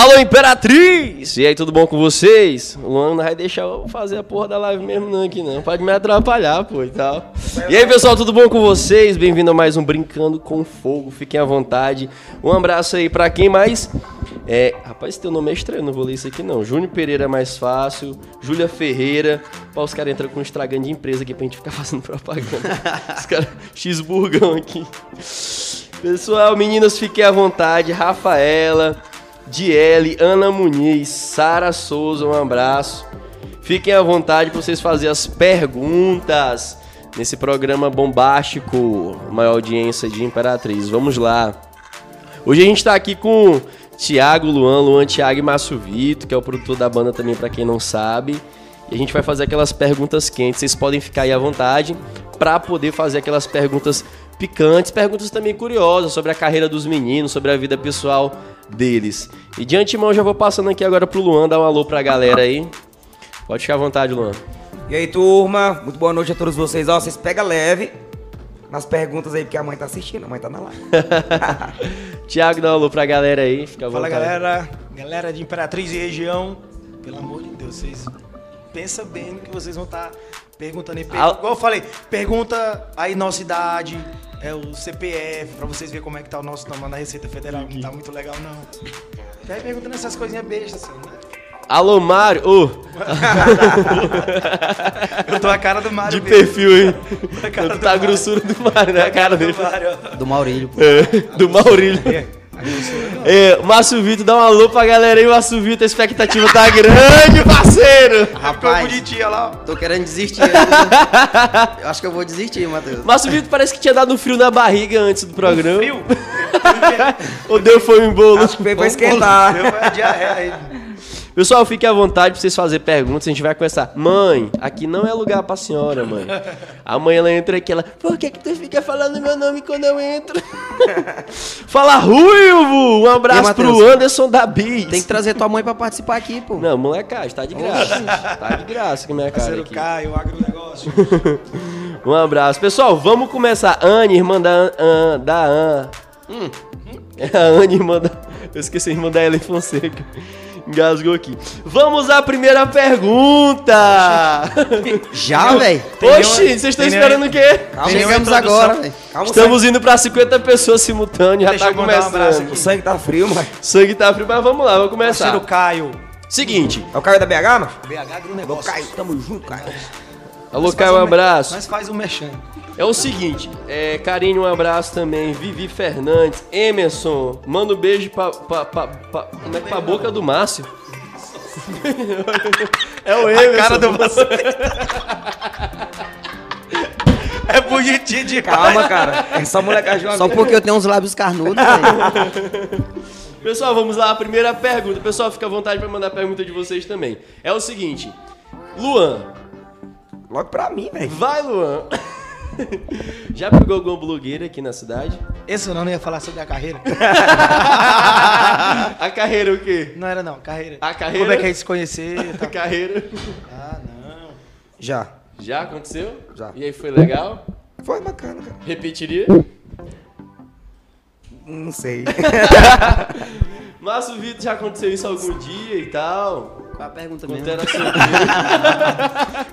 Alô, Imperatriz! E aí, tudo bom com vocês? O Luan não vai deixar eu fazer a porra da live mesmo não aqui não. Pode me atrapalhar, pô, e tal. E aí, pessoal, tudo bom com vocês? Bem-vindo a mais um Brincando com Fogo. Fiquem à vontade. Um abraço aí pra quem mais... É, rapaz, teu nome é estranho, não vou ler isso aqui não. Júnior Pereira é mais fácil. Júlia Ferreira. Pô, os caras entram com um estragando de empresa aqui pra gente ficar fazendo propaganda. os caras, X-Burgão aqui. Pessoal, meninas, fiquem à vontade. Rafaela, Diele, Ana Muniz, Sara Souza, um abraço. Fiquem à vontade para vocês fazerem as perguntas nesse programa bombástico, maior audiência de Imperatriz. Vamos lá. Hoje a gente está aqui com Tiago Luan, Luan Tiago e Márcio Vito, que é o produtor da banda também, para quem não sabe. E a gente vai fazer aquelas perguntas quentes. Vocês podem ficar aí à vontade para poder fazer aquelas perguntas picantes, perguntas também curiosas sobre a carreira dos meninos, sobre a vida pessoal deles. E de antemão já vou passando aqui agora pro Luan dar um alô pra galera aí. Pode ficar à vontade, Luan. E aí, turma? Muito boa noite a todos vocês. Ó, vocês pegam leve nas perguntas aí, porque a mãe tá assistindo, a mãe tá na live. Tiago, dá um alô pra galera aí. Fica à Fala vontade. galera, galera de Imperatriz e região, pelo amor de Deus, vocês pensa bem no que vocês vão estar perguntando aí. Per- Al- Igual eu falei, pergunta aí nossa idade, é o CPF, pra vocês verem como é que tá o nosso tamanho na Receita Federal, que não tá muito legal não. E aí perguntando essas coisinhas bestas assim, né? Alô, Mário. Ô, Eu tô a cara do Mário de mesmo. perfil cara do tá a Mário. grossura do Mário, né? A cara dele. Do Mário. Do Maurílio, pô. É, do Maurílio. É. É, Márcio Vitor, dá um alô pra galera aí, Márcio Vitor. A expectativa tá grande, parceiro. Ficou Rapaz, bonitinha lá, ó. tô querendo desistir. ainda. Eu acho que eu vou desistir, Matheus. Márcio Vitor parece que tinha dado um frio na barriga antes do programa. Frio. Ou deu foi um bolo. Acho que veio pra esquentar. Deu uma diarreia aí. Pessoal, fique à vontade pra vocês fazerem perguntas. A gente vai começar. Mãe, aqui não é lugar pra senhora, mãe. A mãe, ela entra aqui, ela... Por que que tu fica falando meu nome quando eu entro? Fala, Ruivo! Um abraço pro? Anderson da Bis. Tem que trazer tua mãe pra participar aqui, pô. Não, molecagem, tá de graça. tá de graça que minha cara aqui. Caio, agronegócio. Um abraço. Pessoal, vamos começar. Anne, irmã da An, An- da An. Hum. É a Anne, irmã da... Eu esqueci a irmã da Ellen Fonseca. Engasgou aqui. Vamos à primeira pergunta. Já, velho? Oxi, vocês estão esperando o quê? Calma, chegamos agora, velho. Estamos indo pra 50 pessoas simultâneas, já Deixa tá um começando. O sangue tá frio, mano. Sangue tá frio, mas vamos lá, vamos começar. Caio. Seguinte, É o Caio da BH, mano? BH Ô, agronegócio. Caio, tamo junto, Caio. Alô, Caio, um abraço. Nós faz o mexendo. É o seguinte, é, Karine, um abraço também. Vivi Fernandes, Emerson, manda um beijo pra, pra, pra, pra, como é que pra boca do Márcio. é o Emerson. cara do É bonitinho de Calma, cara. É só molecagem Só porque eu tenho uns lábios carnudos, velho. Pessoal, vamos lá, a primeira pergunta. Pessoal, fica à vontade pra mandar a pergunta de vocês também. É o seguinte, Luan, Logo pra mim, velho. vai Luan. Já pegou alguma blogueira aqui na cidade? Esse eu não ia falar sobre a carreira. A carreira o quê? Não era não, carreira. A carreira? Como é que a gente se conhecer? A Tá. carreira. Ah, não. Já. Já aconteceu? Já. E aí foi legal? Foi bacana, cara. Repetiria? Não sei. Márcio Vitor, já aconteceu isso algum dia e tal? Qual a pergunta Quando mesmo? era solteiro,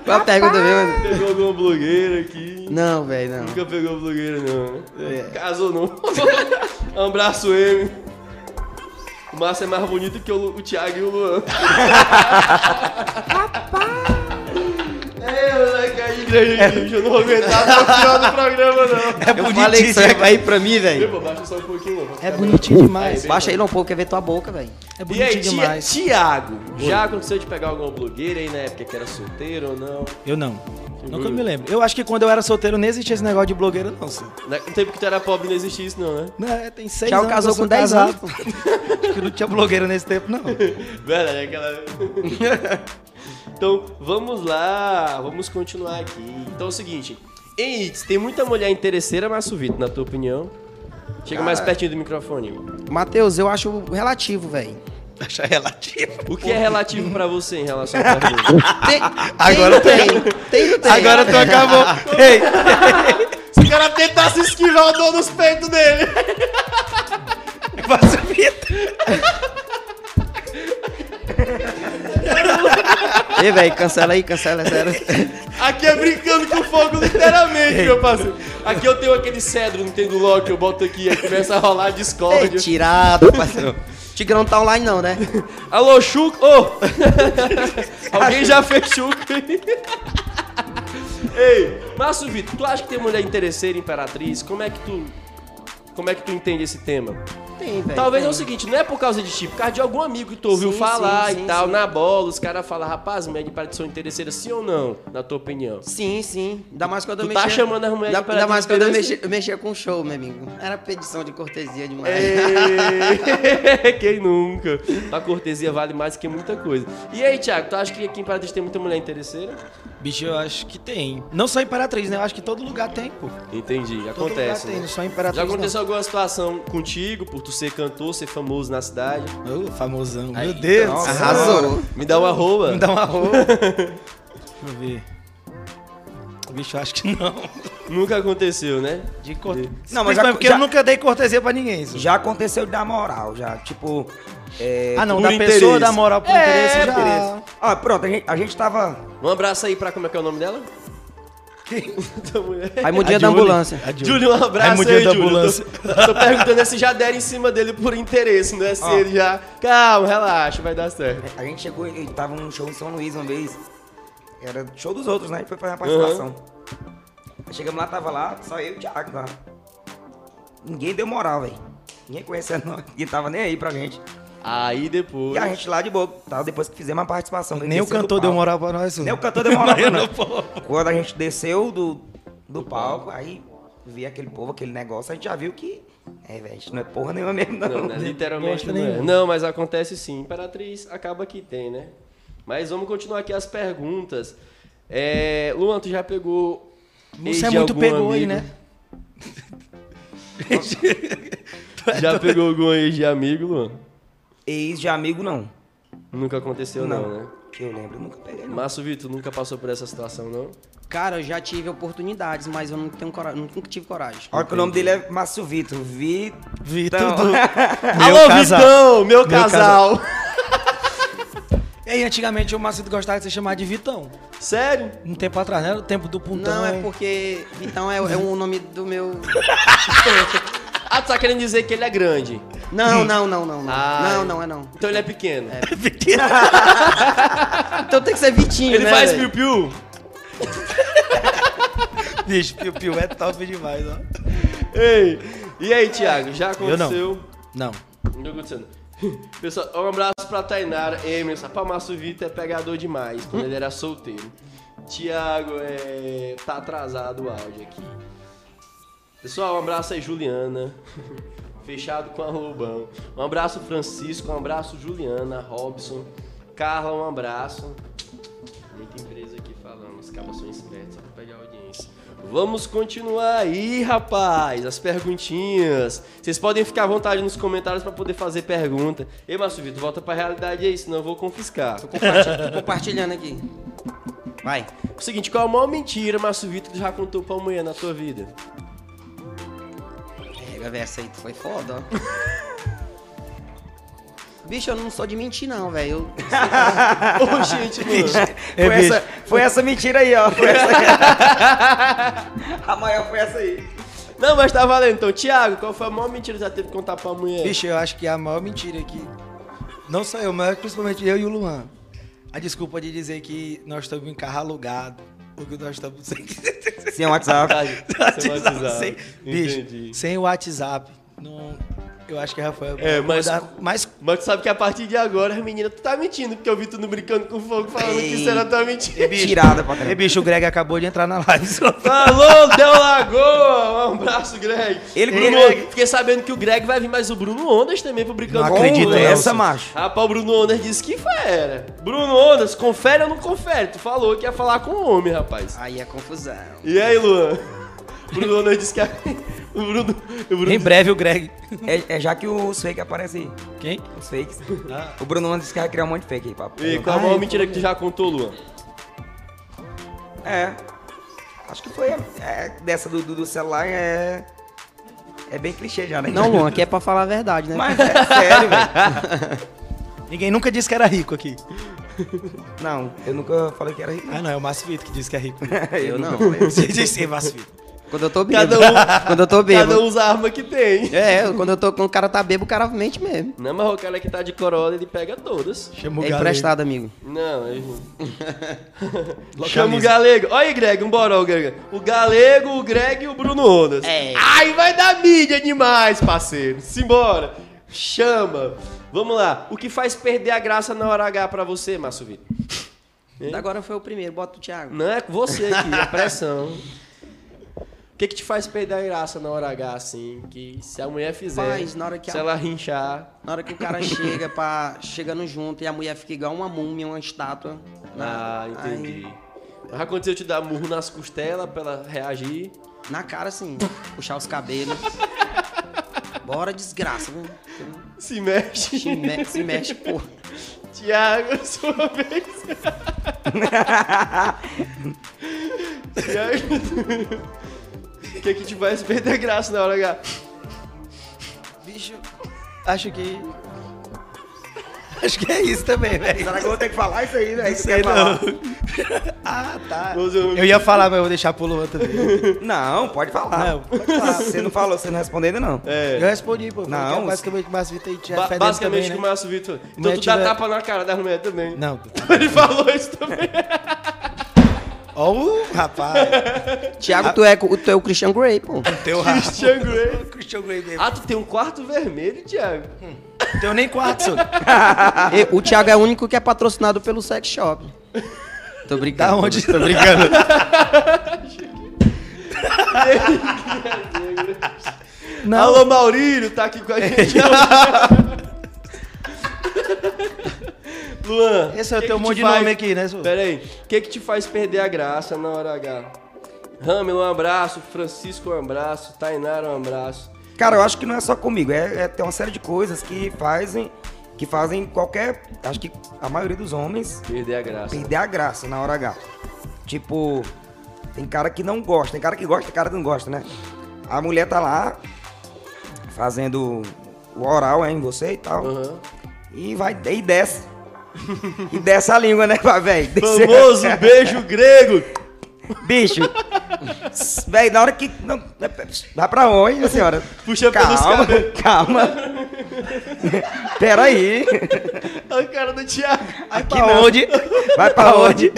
Qual a pergunta mesmo? pegou alguma blogueira aqui? Não, velho, não. Nunca pegou blogueira, não? É. Casou, não. um abraço, M. O Márcio é mais bonito que o, o Thiago e o Luan. É, aí. Eu não vou aguentar até o final do programa, não. É Eu falei que você ia bonitinho. cair pra mim, velho. pô, baixa só um pouquinho. É bonitinho demais. Baixa aí não, pô, quer ver tua boca, velho. É E aí, bonitinho demais. Tiago, já aconteceu de pegar alguma blogueira aí na época que era solteiro ou não? Eu não. Nunca me lembro. Eu acho que quando eu era solteiro nem existia esse negócio de blogueira, não, senhor. No tempo que tu era pobre não existia isso, não, né? Não, é, tem seis Tchau, anos. casou com 10 casado. anos. Acho que não tinha blogueira nesse tempo, não. Verdade, aquela. então, vamos lá, vamos continuar aqui. Então é o seguinte: em tem muita mulher interesseira, Márcio Vitor, na tua opinião? Chega mais Cara. pertinho do microfone. Matheus, eu acho relativo, velho. Acha relativo. O que é relativo pra você em relação pergunta? Tem, Agora tem, tem, tem, tem. Agora tu acabou. Ei, Se o cara tentasse esquivar o dor nos peitos dele. passa a fita. Ei, velho, cancela aí, cancela, sério. Aqui é brincando com fogo, literalmente, meu parceiro. Aqui eu tenho aquele cedro, não tem do Loki, eu boto aqui, aí começa a rolar Ei, Discord. tirado, parceiro. Tigrão não tá online não, né? Alô, Chuco! Ô! Alguém já fez Chuco? Ei, Márcio Vitor, tu acha que tem mulher interesseira, imperatriz? Como é que tu. Como é que tu entende esse tema? Tem, velho. Talvez é tem. o seguinte, não é por causa de ti, por causa de algum amigo que tu ouviu Sim, falar sim, e sim, tal, sim. na bola, os caras falam, rapaz, mulher de imperatriz são interesseiras, sim ou não, na tua opinião? Sim, sim. Ainda mais quando eu Tu mexia... tá chamando as mulheres de Ainda, ainda mais quando eu interesseira? mexia, eu mexia com show, meu amigo. Era pedição de cortesia demais. Ei, Quem nunca? A cortesia vale mais que muita coisa. E aí, Thiago, tu acha que aqui em Imperatriz tem muita mulher interesseira? Bicho, eu acho que tem. Não só Imperatriz, né? Eu acho que todo lugar tem, pô. Entendi, Todo acontece. lugar tem, né? não só Imperatriz. Já aconteceu alguma situação contigo, por tu ser cantor, ser famoso na cidade? Ô, famosão. Aí, Meu Deus. nossa. Arrasou. Me dá uma arroba. Me dá uma roupa. Deixa eu ver. Bicho, acho que não. Nunca aconteceu, né? De corte... Não, mas já- porque já- eu nunca dei cortesia pra ninguém. isso. Já aconteceu de dar moral, já. Tipo. É, Ah, não, da interesse. pessoa dar moral por É, interesse já. interesse. Ah, pronto, a gente, a gente tava. Um abraço aí pra como é que é o nome dela? Tua mulher. Raimundinha da ambulância. Júlio, um abraço Raimundinha aí, da Júlio. ambulância. Tô, tô perguntando se já deram em cima dele por interesse, não é se Ó. ele já... Calma, relaxa, vai dar certo. A gente chegou e tava num show em São Luís uma vez. Era show dos outros, né? A gente foi fazer uma participação. Aí Chegamos lá, tava lá, só eu e o Thiago lá. Ninguém deu moral, velho. Ninguém conhecia nós, ninguém tava nem aí pra gente. Aí depois... E a gente lá de boa, tá? Depois que fizemos a participação. Nem o cantor deu moral pra nós. Nem o cantor deu moral pra nós. não. Quando a gente desceu do, do palco, aí vi aquele povo, aquele negócio, a gente já viu que. É, velho, a gente não é porra nenhuma mesmo, não. Não, né? literalmente Gosta não é. Não, mas acontece sim. Imperatriz acaba que tem, né? Mas vamos continuar aqui as perguntas. É, Luan, tu já pegou. Você é muito pegou aí, amigo? né? Já pegou algum ex de amigo, Luan? Ex de amigo, não. Nunca aconteceu, não, Não. né? Que eu lembro, nunca peguei, não. Márcio Vitor nunca passou por essa situação, não? Cara, eu já tive oportunidades, mas eu não tenho coragem, nunca tive coragem. Olha que o nome dele é Márcio Vitor. Vi. Vitor do... Meu Alô, casal. Vitão, meu, Meu casal. E aí, antigamente o Márcio gostava de ser chamado de Vitão. Sério? Um tempo atrás, né? O tempo do Puntão. Não, é porque Vitão é, é o nome do meu. Ah, tu tá querendo dizer que ele é grande. Não, não, não, não. Não, Ah, não, não é não. Então ele é pequeno. Então tem que ser Vitinho, Ele né? faz velho? piu-piu? Bicho, Piu Piu é top demais, ó. Ei, e aí, Thiago, já Eu não. aconteceu? Não. Não tá acontecendo. Pessoal, um abraço pra Tainara, Emerson. Márcio Vitor é pegador demais, quando ele era solteiro. Tiago, é... tá atrasado o áudio aqui. Pessoal, um abraço aí, Juliana. Fechado com a Lobão. Um abraço, Francisco. Um abraço, Juliana, Robson. Carla, um abraço. Muita empresa aqui falando, os cabos são espertos só pra pegar audiência. Vamos continuar aí, rapaz, as perguntinhas. Vocês podem ficar à vontade nos comentários pra poder fazer pergunta. Ei, Márcio Vitor, volta pra realidade aí, senão eu vou confiscar. Compartilha- tô compartilhando aqui. Vai. O seguinte, qual a maior mentira, Márcio Vitor, que já contou pra mulher na tua vida? Essa aí foi foda, ó. Bicho, eu não sou de mentir, não, velho. Eu- Ô, gente, mano. Foi, É, bicho. essa, foi essa mentira aí, ó. Foi essa A maior foi essa aí. Não, mas tá valendo. Então, Thiago, qual foi a maior mentira que já teve que contar pra mulher? Bicho, eu acho que a maior mentira aqui, não só eu, mas principalmente eu e o Luan. A desculpa de dizer que nós estamos em carro alugado, porque nós estamos sem, Sem WhatsApp. Sem WhatsApp. sem, bicho, sem o WhatsApp. Não, eu acho que a Rafael É, mas- mais Mas tu sabe que a partir de agora, as meninas, tu tá mentindo, porque eu vi tu no brincando com fogo falando que isso era tua mentira. Tirada pra E caramba. bicho, o Greg acabou de entrar na live. Falou, Del Lagoa! Um abraço, Greg. Ele- Bruno, Greg. Fiquei sabendo que o Greg vai vir, mas o Bruno Ondas também pro brincando Não com acredito, Fogo. não. essa, Nelson. macho. Rapaz, o Bruno Ondas disse que era. Bruno Ondas, confere ou não confere? Tu falou que ia falar com o homem, rapaz. Aí é confusão. E aí, Luan? Bruno Ondas disse que... O Bruno... O Bruno Em breve o Greg. É, é já que os fakes aparecem aí. Quem? Os fakes. Ah. O Bruno Mendes quer criar um monte de fake aí, papo. E qual a Ai, maior mentira que tu já contou, Luan? É. Acho que foi é, dessa do, do, celular é. É bem clichê já, né? Não, Luan, aqui é pra falar a verdade, né? Mas é sério, velho. Ninguém nunca disse que era rico aqui. Não, eu nunca falei que era rico. Ah, não, é o Márcio Vitor que disse que é rico. Eu não. Você disse, Márcio Vitor. Quando eu tô Cada bêbado. um, Quando eu tô cada bêbado. um usa a arma que tem. É, quando eu tô quando o cara tá bêbado, o cara mente mesmo. Não, mas o cara que tá de corolla, ele pega todas. Chama o É galego. emprestado, amigo. Não, eu... Localiza. Chama o Galego. Olha aí, Greg, bora, o Greg. O Galego, o Greg e o Bruno Ondas. É. Ai, vai dar mídia demais, parceiro. Simbora. Chama. Vamos lá. O que faz perder a graça na hora H pra você, Márcio Vitor? Agora foi o primeiro, bota o Thiago. Não é com você aqui, a pressão. O que que te faz perder a graça na hora H, assim? Que se a mulher fizer, Faz, na hora que se a- ela rinchar... Na hora que o cara chega pra. chegando junto e a mulher fica igual uma múmia, uma estátua. Ah, Aí, entendi. Já aconteceu te dar murro nas costelas pra ela reagir? na cara, assim, puxar os cabelos. Bora, desgraça, viu? Se mexe. Se, me- se mexe, porra. Tiago, sua vez. Tiago. Que que te faz perder a graça na hora H? Bicho, acho que... Acho que é isso também, velho. Será que eu vou ter que falar isso aí, velho? Não que sei, falar? não. ah, tá. Eu ia falar, mas eu vou deixar pro Luan também. Não, pode falar. Não, pode falar. Você não falou, você não respondeu ainda não. É. Eu respondi, pô. Não, Não, basicamente o Márcio Vitor tinha Ba basicamente também, que o né? Márcio Vitor. Então tu dá tapa na cara da mulher também. Não. Ele falou isso também. Ó o rapaz. Thiago, tu é, tu é o Christian Grey, pô. Teu rapaz. Christian Grey. Christian Grey mesmo. Ah, tu tem um quarto vermelho, Thiago. Teu nem quarto, senhor. E o Thiago é o único que é patrocinado pelo sex shop. Tô brincando. Da onde? Tô brincando. Não. Alô, Maurílio, tá aqui com a gente. Luan. Esse é o teu monte te de faz- nome aqui, né, senhor? Pera aí. O que que te faz perder a graça na hora H? Ramiro, um abraço. Francisco, um abraço. Tainara, um abraço. Cara, eu acho que não é só comigo, é, é tem uma série de coisas que fazem que fazem qualquer, acho que a maioria dos homens Perder a graça. perder a graça na hora H. Tipo, tem cara que não gosta, tem cara que gosta, tem cara que não gosta, né? A mulher tá lá fazendo o oral em você e tal. Aham. E vai e desce. e desce a língua, né, velho? Famoso beijo grego. Bicho. Véi, na hora que. Não, vai pra onde, minha senhora? Puxa pelos calma, cabelos. calma. Pera aí. Olha o cara do Thiago. Aqui pra não. onde? Vai pra onde?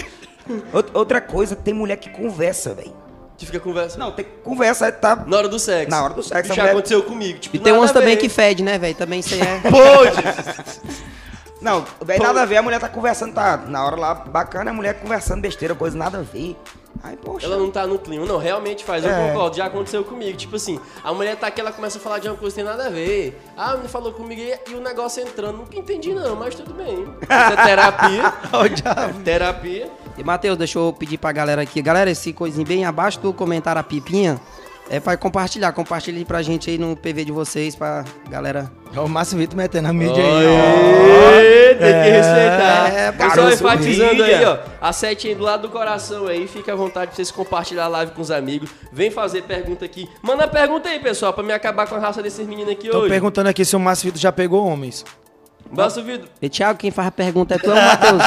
Out- Outra coisa, tem mulher que conversa, velho. Que fica conversando. Não, tem que conversa, tá. Na hora do sexo. Na hora do sexo, Isso já mulher- aconteceu comigo. Tipo, E tem umas também que fede, né, velho? Também você é. Pode. Não, velho, nada a ver, a mulher tá conversando, tá na hora lá, bacana, a mulher conversando besteira, coisa nada a ver. Aí, poxa. Ela não tá no clima. Não, realmente faz. Eu É. concordo. Já aconteceu comigo. Tipo assim, a mulher tá aqui, ela começa a falar de uma coisa que tem nada a ver. Ah, a menina falou comigo e, o negócio entrando. Nunca entendi não, mas tudo bem. Isso é terapia. Ó, o diabo. terapia. E, Matheus, deixa eu pedir pra galera aqui. Galera, esse coisinho bem abaixo do comentário, a pipinha, é pra compartilhar. Compartilhe aí pra gente aí no PV de vocês, pra galera. Ó, o Márcio Vitor metendo a mídia aí. Ê, tem que É, respeitar. é, Pessoal garoto, enfatizando aí, ó. A setinha do lado do coração aí. Fica à vontade pra vocês compartilhar a live com os amigos. Vem fazer pergunta aqui. Manda pergunta aí, pessoal, pra me acabar com a raça desses meninos aqui Tô hoje. perguntando aqui se o Márcio Vitor já pegou homens. Basta o vídeo. E, Thiago, quem faz a pergunta é tu, é o Matheus.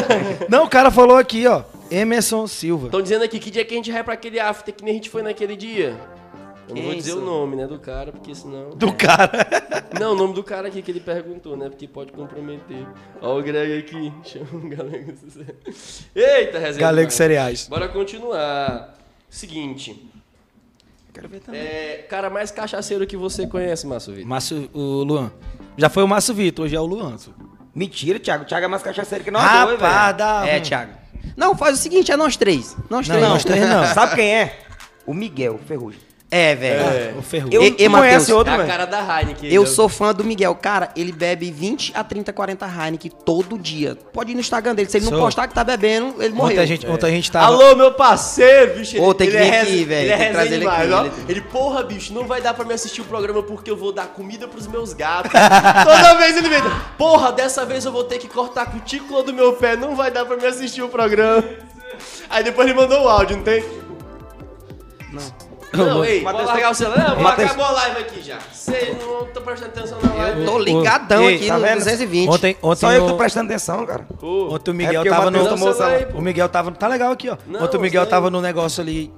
Não, o cara falou aqui, ó. Emerson Silva. Estão dizendo aqui que dia que a gente vai pra aquele after que nem a gente foi naquele dia. Eu não vou dizer isso? o nome, né, do cara, porque senão... Do cara. Não, o nome do cara aqui que ele perguntou, né, porque pode comprometer. Ó o Greg aqui, chama o Galego. Eita, resenha. Galego. Cereais. Bora continuar. Seguinte, Quero ver também. é, cara mais cachaceiro que você conhece, Márcio Vitor? Márcio, o Luan. Já foi o Márcio Vitor, hoje é o Luan. Mentira, Thiago. Thiago é mais cachaceiro que nós dois, Rapaz, velho. dá. é, Thiago. Não, faz o seguinte, é nós três. Nós Não, três. nós três não. Sabe quem é? O Miguel Ferrugem. É, velho. É. O Ferro. Eu E- e, não Matheus? conhece É outro, a velho. cara da Heineken. Eu né? sou fã do Miguel. Cara, ele bebe 20 a 30, 40 Heineken todo dia. Pode ir no Instagram dele. Se ele não Sou. postar que tá bebendo, ele morreu. Ontem a gente, ontem a gente tava. Alô, meu parceiro, bicho. Ô, tem que ele vir é aqui, velho, Ele é tem que trazer ele demais, aqui, ó. ele- Ele, porra, bicho, não vai dar pra me assistir o programa porque eu vou dar comida pros meus gatos. Toda vez ele vem, porra, dessa vez eu vou ter que cortar a cutícula do meu pé, não vai dar pra me assistir o programa. Aí depois ele mandou o áudio, não tem? Não, ei, Matheus vou largar o celular. Não, Matheus- acabou a live aqui já. Vocês não estão prestando atenção na live. Eu tô ligadão Ei, aqui tá no vendo? 220. Ontem, ontem, Só eu o- que tô prestando atenção, cara. Pô, ontem o É Miguel o tava no. tomou o. O Miguel tava. Tá legal aqui, ó. Não, Ontem o Miguel sei. tava no negócio ali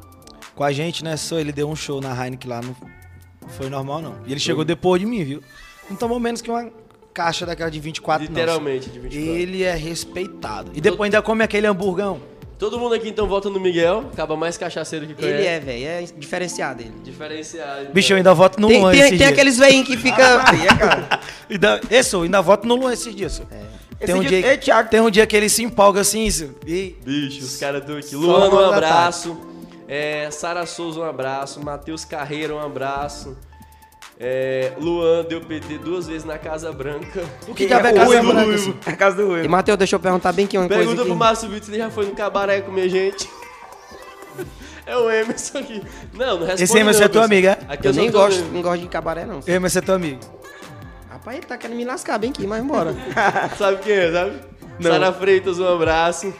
com a gente, né? Só ele deu um show na Heineken lá. Não foi normal, não. E ele chegou depois de mim, viu? Não tomou menos que uma caixa daquela de 24, não. literalmente, de 24. Ele é respeitado. E depois ainda come aquele hamburgão. Todo mundo aqui então vota no Miguel. Acaba mais cachaceiro que conhece. Ele é, velho, é diferenciado ele. Diferenciado. então. Bicho, eu ainda voto no Tem, Luan tem, esses tem dias. aqueles veinhos que fica. Maria, cara. Ainda, esse, eu ainda voto no Luan esses dias. só. Tem, Esse um dia- dia, Ei, Thiago. tem um dia que ele se empolga assim, isso. E Bicho, os caras estão aqui. Só Luana, um abraço. É, Sara Souza, um abraço. Matheus Carreira, um abraço. É, Luan deu PT duas vezes na Casa Branca. o que diabo é o Casa Branca? o isso? Uivo. É a casa do E Will. Matheus, deixa eu perguntar bem que uma Pergunta coisa pro aqui. Márcio Vitor se ele já foi no cabaré comer gente. É o Emerson aqui. Não, não responde Esse Emerson não, é teu pessoal. amigo, é? Aqui Eu só nem gosto, não gosto de cabaré, não. Você é teu amigo. Rapaz, ele tá querendo me lascar bem aqui, mas embora. Sabe quem é, sabe? Sara Freitas, um abraço.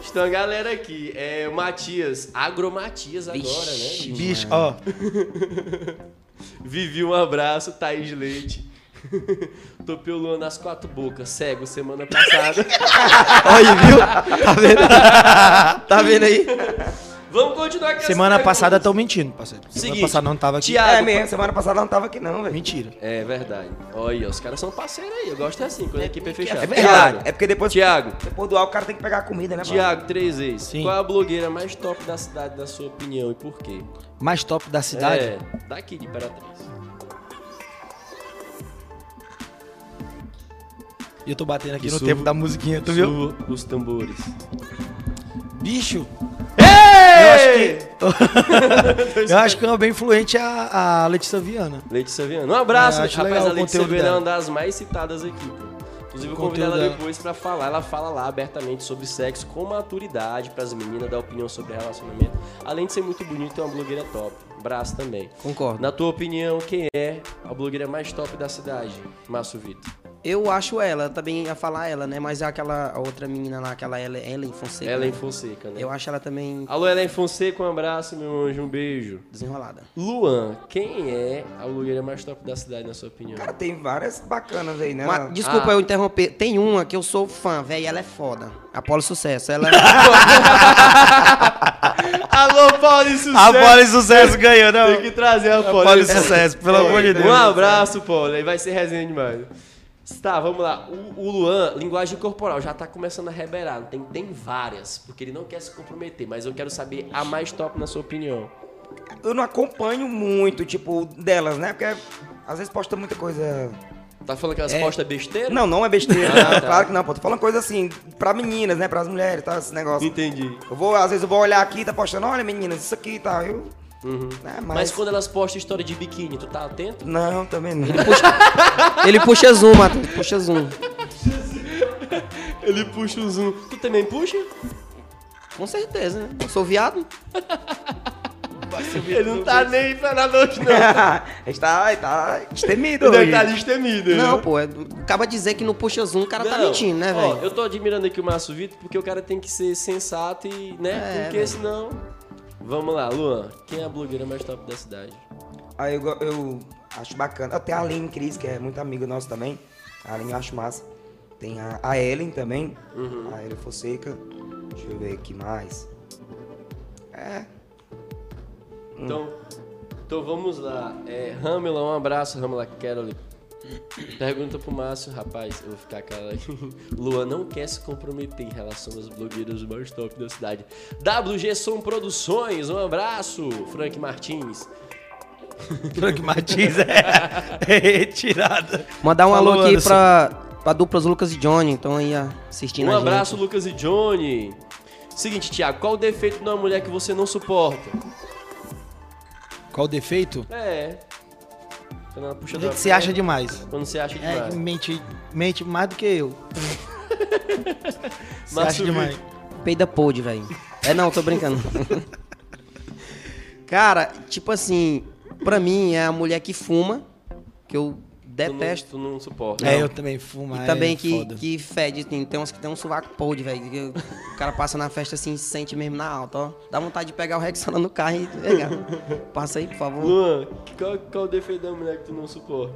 Estão a galera aqui. É o Matias, Agromatias agora, né? bicho? Bicho, ó. Vivi, um abraço. Thaís Leite. Topeu Luan nas quatro bocas, cego, semana passada. Olha, viu? Tá vendo? tá vendo aí? Vamos continuar com Semana passada estão mentindo, parceiro. Semana Seguinte, passada não tava aqui. Tiago, É mesmo, semana passada não tava aqui não, velho. Mentira. É verdade. Olha, os caras são parceiros aí. Eu gosto assim, quando a equipe é fechada. É verdade. É porque depois, Tiago, depois do álcool o cara tem que pegar a comida, né, mano? Tiago, três vezes. Sim. Qual é a blogueira mais top da cidade, na sua opinião, e por quê? Mais top da cidade? É, daqui de Imperatriz. E eu tô batendo aqui no Isso- tempo da musiquinha, tu viu? Os tambores. Bicho, Ei! eu acho que uma bem influente é a, a Letícia Viana. Letícia Viana. Um abraço, É, acho rapaz. legal A Letícia Viana é uma das mais citadas aqui, pô. Inclusive, eu convido ela dela. depois pra falar. Ela fala lá abertamente sobre sexo com maturidade pras meninas, dar opinião sobre relacionamento. Além de ser muito bonita, é uma blogueira top. Braço também. Concordo. Na tua opinião, quem é a blogueira mais top da cidade, Márcio Vitor? Eu acho ela, eu também ia falar ela, né? Mas é aquela outra menina lá, aquela Ellen, Ellen Fonseca. Ellen né? Fonseca, né? Eu acho ela também Alô, Ellen Fonseca, um abraço, meu anjo, um beijo. desenrolada. Luan, quem é a blogueira mais top da cidade, na sua opinião? Cara, tem várias bacanas aí, né? Mas, desculpa Ah. eu interromper. Tem uma que eu sou fã, velho, ela é foda. Apolo Sucesso. Ela Alô, Paulo e Sucesso! A de sucesso ganhou, não? Tem que trazer a Paulo e de sucesso, pelo amor de Deus. Um abraço, Paulo. Aí vai ser resenha demais. Tá, vamos lá. O, o Luan, linguagem corporal, já tá começando a reberar. Tem, tem várias, porque ele não quer se comprometer, mas eu quero saber a mais top na sua opinião. Eu não acompanho muito, tipo, delas, né? Porque às vezes posta muita coisa. Tá falando que elas postam besteira? Não, não é besteira. Ah, tá. Claro que não, pô. Tô falando coisa assim, pra meninas, né? Pras mulheres, tá? Esse negócio. Entendi. Eu vou, às vezes eu vou olhar aqui, tá postando, olha meninas, isso aqui e tal. Eu. né, Mas... mas. quando elas postam história de biquíni, tu tá atento? Não, também não. Ele puxa zoom, Matheus. Puxa zoom. Ele puxa o zoom. Tu também puxa? Com certeza, né? Eu sou viado. Ele não tá nem pra na noite, não. a gente tá, tá destemido Ele hoje. tá destemido. Não, né? pô, é- acaba de dizer que no puxa zoom o cara tá Não, mentindo, né, velho? eu tô admirando aqui o Márcio Vitor porque o cara tem que ser sensato e, né? É, porque velho. senão. Vamos lá, Luan. Quem é a blogueira mais top da cidade? Aí eu, eu acho bacana. Até a Aline Cris, que é muito amiga nossa também. A Aline eu acho massa. Tem a, a Ellen também. Uhum. A Ellen Fonseca. Deixa eu ver aqui mais. É. Então, então vamos lá. É, Ramela, um abraço, Ramela Caroli. Pergunta pro Márcio, rapaz, eu vou ficar cara. Luan não quer se comprometer em relação às blogueiras mais top da cidade. WG Som Produções, um abraço, Frank Martins. Frank Martins é, é retirada. Mandar um Falou, alô aqui Anderson. pra, pra duplas Lucas e Johnny, então aí assistindo Um a gente. abraço, Lucas e Johnny. Seguinte, Thiago, qual o defeito de uma mulher que você não suporta? Qual o defeito? É. Quando O que você acha demais? Quando você acha É, demais. que mente, mente mais do que eu. Você acha demais? Peida podre, velho. É não, tô brincando. Cara, tipo assim, pra mim é a mulher que fuma, que eu Detesto. Tu não, tu não suporta. É, eu também fumo. E é também que, foda. que fede, tem, tem uns que tem um sovaco podre, velho. O cara passa na festa assim, se sente mesmo na alta, ó. Dá vontade de pegar o Rexona no carro e pegar. Passa aí, por favor. Luan, qual, qual o defeito da mulher que tu não suporta?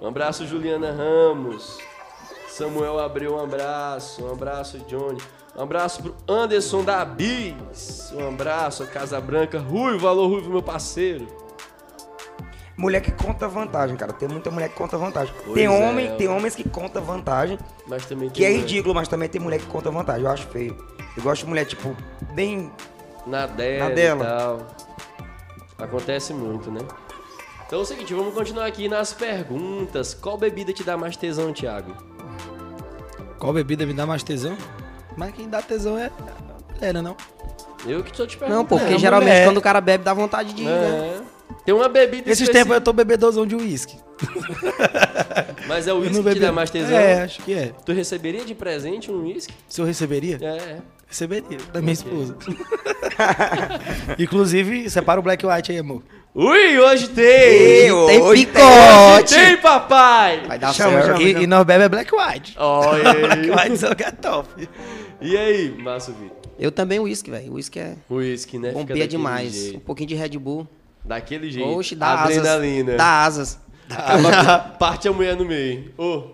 Um abraço, Juliana Ramos. Samuel Abreu, um abraço. Um abraço, Johnny. Um abraço pro Anderson da Bis. Um abraço, Casa Branca. Ruivo, alô, Ruivo, meu parceiro. Mulher que conta vantagem, cara. Tem muita mulher que conta vantagem. Pois tem é, homem, ó. tem homens que conta vantagem, Mas também tem que é mulher ridículo, mas também tem mulher que conta vantagem. Eu acho feio. Eu gosto de mulher, tipo, bem. Na dela, Na dela. e tal. Acontece muito, né? Então é o seguinte, vamos continuar aqui nas perguntas. Qual bebida te dá mais tesão, Thiago? Qual bebida me dá mais tesão? Mas quem dá tesão é a mulher, né, não? Eu que tô te perguntando. Não, porque Não, geralmente mulher. quando o cara bebe dá vontade de ir, né? É. Tem uma bebida Esses tempos eu tô bebedozão de uísque. Mas é o uísque que dá mais tesão? É, acho que é. Tu receberia de presente um uísque? Se eu receberia, É. receberia. Da minha esposa. Inclusive, separa o black e white aí, amor. Ui, hoje tem! Ei, Tem hoje picote! Tem, papai! Vai dar Chama, certo. chama. E, e nós bebe é black white. Olha Black white só que é top. E aí, Márcio Vitor? Eu também uísque, velho. Uísque é Uísque, né? Daquele demais. Um pouquinho de Red Bull. Daquele jeito. Oxe, dá Adrenalina. asas. Dá asas. Acaba Parte a mulher no meio. Ô,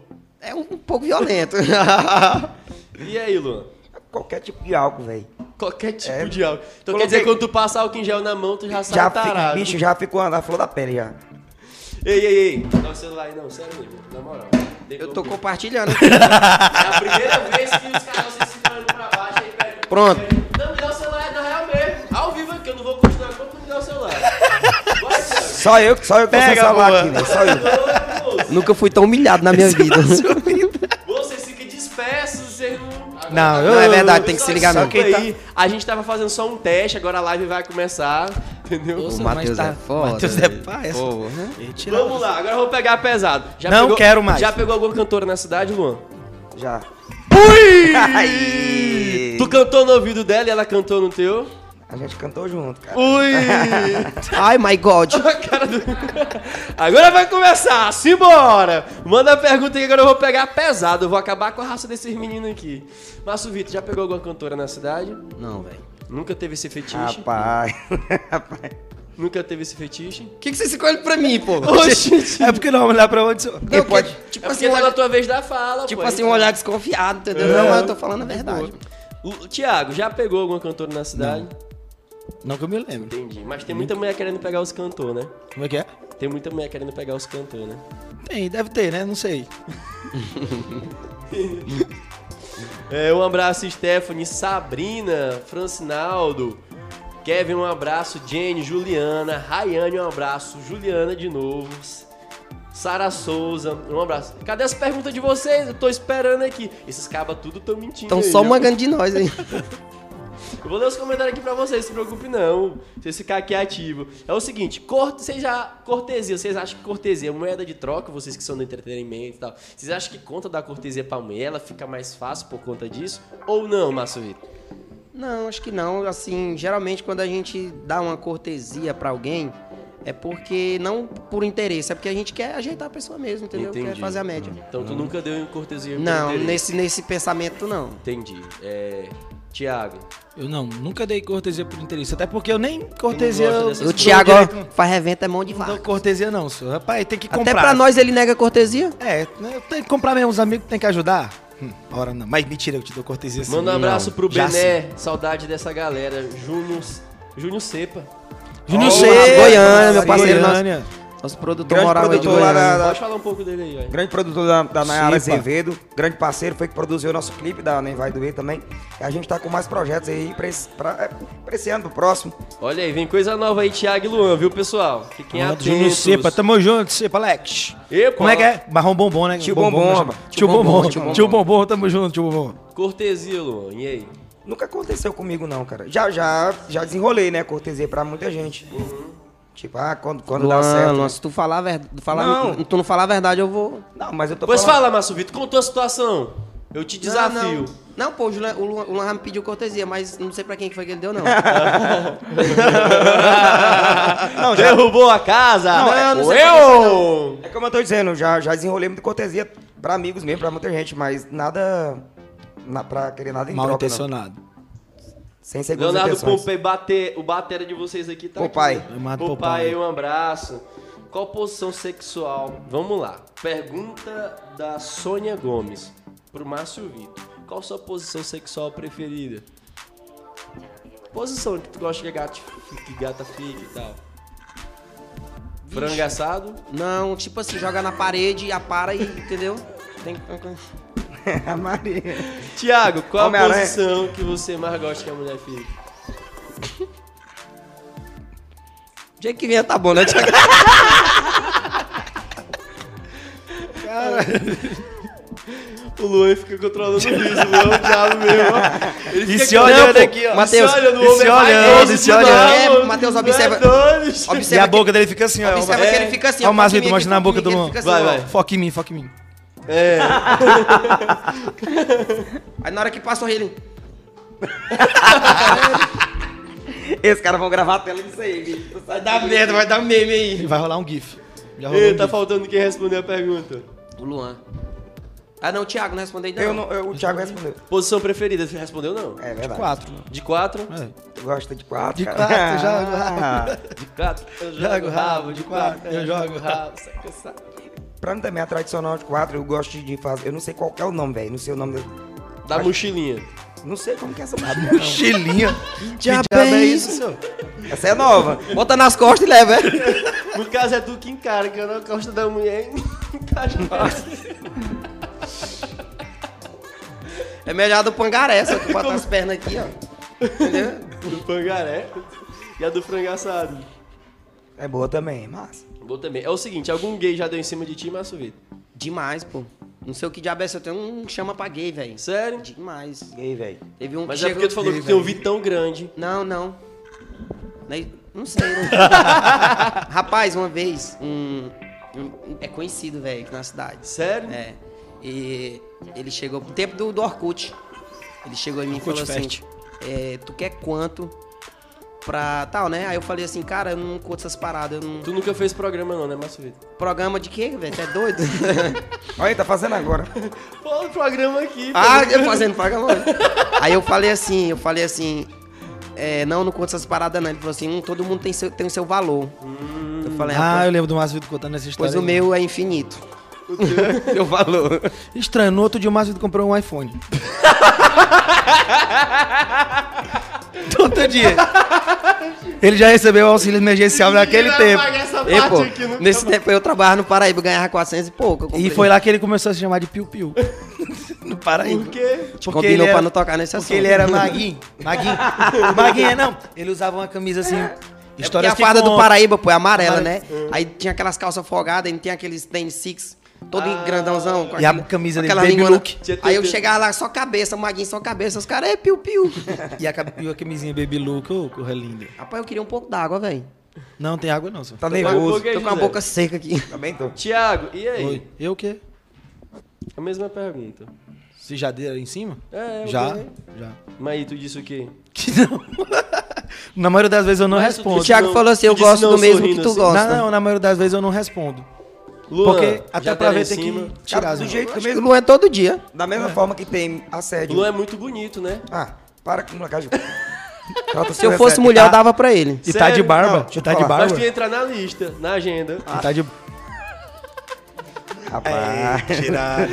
É um pouco violento. e aí, Luan? Qualquer tipo de álcool, velho. Qualquer tipo É. de álcool. Então quer Coloquei- dizer, quando tu passa álcool em gel na mão, tu já sai Já tarado. fica, bicho, já ficou na flor da pele já. Ei, ei, ei. Dá o celular aí, não. Sério mesmo. Na moral. Eu tô compartilhando. É a primeira vez que os caras ficam olhando pra baixo aí perto. Pronto. Só eu, só eu que Pega, aqui, velho. Só eu. Nunca fui tão humilhado na minha vida. Vocês ficam dispersos, vocês não... Não, eu- Não, é verdade, tem que se ligar que aí, a gente tava fazendo só um teste, agora a live vai começar, entendeu? Nossa, O Matheus tá- é foda. Matheus é pai, essa-. Ele tira- Vamos lá, agora eu vou pegar pesado. Já Não pegou- quero mais. Já pegou alguma cantora na cidade, Luan? Já. Ui! Aí. Tu cantou no ouvido dela e ela cantou no teu? A gente cantou junto, cara. Ui! Ai, my God. Do- Agora vai começar, simbora! Manda a pergunta que agora eu vou pegar pesado, eu vou acabar com a raça desses meninos aqui. Márcio Vitor, já pegou alguma cantora na cidade? Não, velho. Nunca teve esse fetiche? Rapaz. Rapaz. Nunca teve esse fetiche? O que, que você escolhe pra mim, pô? Oxi! É porque não, olhar pra onde... Não, Quem pode- que- Tipo É assim, um tá na olhar, tua vez da fala, tipo pô. assim, um olhar desconfiado, entendeu? Não, mas eu tô falando a verdade. O- Tiago, já pegou alguma cantora na cidade? Não que eu me lembro. Entendi. Mas tem muita mulher querendo pegar os cantores, né? Como é que é? Tem muita mulher querendo pegar os cantores, né? Tem, deve ter, né? Não sei. É, um abraço, Stephanie, Sabrina, Francinaldo, Kevin, um abraço, Jenny, Juliana, Rayane, um abraço, Juliana de novo, Sara Souza, um abraço. Cadê as perguntas de vocês? Eu tô esperando aqui. Esses cabas tudo tão mentindo. Estão aí, só ó. mangando de nós aí. Eu vou ler os comentários aqui pra vocês, não se preocupe não. Vocês ficar aqui ativo. É o seguinte, vocês já, cortesia, vocês acham que cortesia é moeda de troca, vocês que são do entretenimento e tal. Vocês acham que conta da cortesia pra mulher, ela fica mais fácil por conta disso? Ou não, Márcio Vitor? Não, acho que não. Assim, geralmente quando a gente dá uma cortesia pra alguém, é porque não por interesse, é porque a gente quer ajeitar a pessoa mesmo, entendeu? Quer Entendi. fazer a média. Então tu nunca deu cortesia Não, interesse. nesse, nesse pensamento não. Entendi. É... Tiago. Eu não, nunca dei cortesia por interesse. Até porque eu nem cortesia. eu não O não. faz revento é mão de Não dou vaca. cortesia, não, senhor. Rapaz, tem que Até comprar. pra nós ele nega cortesia. É, né, eu tenho que comprar mesmo. Os amigos tem que ajudar. Hum, ora não. Mas mentira, eu te dou cortesia sim. Manda um abraço Não, pro Bené. Saudade dessa galera. Júnior... Júnior Cepa. Júnior Ó, C. Goiânia, meu parceiro, Goiânia. nosso produtor Grande moral produtor lá Goiânia. da- Pode falar um pouco dele aí, velho. Grande produtor da, da Nayara. Azevedo, grande parceiro, foi que produziu o nosso clipe da Nem Vai Doer também. E a gente tá com mais projetos aí pra esse, pra, é, pra esse ano, pro próximo. Olha aí, vem coisa nova aí, Thiago e Luan, viu, pessoal? Fiquem Manda atentos. Cepa, tamo junto, Cepa, Alex. Epa, Como é que é? Marrom Bombom, né? Tio Bombom, né. Tio Bombom, Tio Bombom. tio Bombom, tamo junto, tio Bombom. Cortesia, Luan. E aí? Nunca aconteceu comigo não, cara. Já, já, já desenrolei, né, cortesia pra muita gente. Tipo, ah, quando, quando dá Luan, certo. Luan, né? se tu falar, a ver- falar Não. tu não falar a verdade, eu vou. Não, mas eu tô Pois falando... fala, Márcio Vitor, contou a situação. Eu te desafio. Não, Não, pô, o Luan, o Luan- o Luan já me pediu cortesia, mas não sei pra quem que foi que ele deu, não. Não, já, Derrubou a casa? Não, é- não sei eu! é como eu tô dizendo, já, já desenrolei muita cortesia pra amigos mesmo, pra muita gente, mas nada. Na, pra querer nada em Mal troca, não. Sem segundas Leonardo intenções. Pompei, bater, o batera de vocês aqui tá Popai. aqui. né? Popai, Popai. um abraço. Qual posição sexual? Vamos lá. Pergunta da Sônia Gomes pro Márcio Vitor. Qual sua posição sexual preferida? Posição que tu gosta que a gata fique, que gata fique e tal. Frango assado? Não, tipo assim, joga na parede, apara e, entendeu? Tem A Maria. Tiago, qual a Homem-Aranha. posição que você mais gosta que a mulher fique? O jeito que vinha tá bom, né, Thiago? O Luan fica controlando o riso, o Luan é o diabo mesmo. Ele E se olhando pô, aqui, ó. Mateus, se olha no e homem, se olhando, e se olhando. É, Não observa- é doido. E Observa a boca que, dele fica assim, ó. observa É. que ele fica assim, Olha o mim mostrando na boca do Luan. Vai, vai. Foca em mim, foca em mim. É. Aí na hora que passa o ele... Esses caras vão gravar a tela disso aí, bicho. Vai dar merda, vai dar meme aí. Vai rolar um GIF. Já rolou Ei, um tá GIF. faltando quem responder a pergunta. O Luan. Ah, não, o Thiago não respondeu ainda. Eu não. não, eu, o Thiago respondeu. Posição preferida, você respondeu não? É verdade. Quatro. De quatro? É. Tu gosta de quatro? De cara? quatro, joga. Ah, De quatro, eu Jogo rabo, de quatro, eu jogo rabo. saca essa- pra mim também é tradicional de quatro, eu gosto de fazer. Eu não sei qual que é o nome, velho. Não sei o nome. Da mochilinha. Não sei como que é essa mochilinha. Mochilinha. Que diabo é é isso? senhor? Essa é nova. Bota nas costas e leva, é? No caso é tu que encara, que eu não gosto da mulher encaixa É melhor a do pangaré, só que bota as pernas aqui, ó. Entendeu? do pangaré e a do frango assado. É boa também, mas. Vou também. É o seguinte, algum gay já deu em cima de ti, Márcio Vitor? Demais, pô. Não sei o que diabo é se eu tenho um chama pra gay, velho. Sério? Demais. Gay, velho. Teve um Mas que é porque tu falou que tem um Vitão grande. Não, não. Nem- Não sei, né? Rapaz, uma vez, um, um- é conhecido, velho, aqui na cidade. Sério? É. E ele chegou, no tempo do, do Orkut. Ele chegou em mim e Orkut falou assim: é, Tu quer quanto pra tal, né? Aí eu falei assim: Cara, eu não curto essas paradas. Eu não... Tu nunca fez programa não, né, Márcio Vitor? Programa de quê, velho? Tu é doido? Olha aí, tá fazendo agora. Pô, programa aqui. ah, eu fazendo programa. Aí eu falei assim: Eu falei assim. É, não, não curto essas paradas, não. Ele falou assim: hum, todo mundo tem, seu, tem o seu valor. Eu falei: Ah, rapaz, eu lembro do Márcio Vitor contando essa história. Pois o aí. meu é infinito. Meu valor. Estranho, no outro dia o Márcio Vitor comprou um iPhone. Todo dia. Ele já recebeu o auxílio emergencial naquele tempo. Ei, pô, nesse tempo eu trabalhava no Paraíba, ganhava 400 e pouco. E foi lá que ele começou a se chamar de Piu Piu. no Paraíba. Por quê? Porque Combinou ele era, pra não tocar nesse Porque assunto. ele era maguinho. Maguinho. maguinho é não. Ele usava uma camisa assim. É porque Histórias a farda que do. Paraíba, pô, é amarela, Amare- né? Aí tinha aquelas calças folgadas, aí tinha aqueles tênis six, todo grandãozão. com E a camisa dele, aquela baby linguana. look. Aí eu chegava lá, só cabeça, maguinho, só cabeça. Os caras, é piu-piu. E a, e a camisinha Baby Look, ô, corra linda. Rapaz, eu queria um pouco d'água, velho. Não tem água não, senhor. Tá um nervoso. aí, Tô com a boca seca aqui. Também tô. Tiago, e aí? Oi. Eu o quê? A mesma pergunta. Se já deu em cima? É, já, ganhei. já. Mas aí tu disse o quê? Que não. na maioria das vezes eu não Mas respondo. O Thiago não- falou assim, eu gosto do mesmo que tu assim? gosta. Não, não, na maioria das vezes eu não respondo. Luan, Porque até já pra ver em tem cima? que tirar as do jeito O mesmo. Luan é todo dia. Da mesma forma que tem assédio. Luan é muito bonito, né? Ah, para com molecagem. Se eu fosse mulher, eu dava pra ele. E tá de barba. Não, e deixa eu tá de falar. barba. Mas tu ia entrar na lista, na agenda. E tá de... Rapaz. Tirar.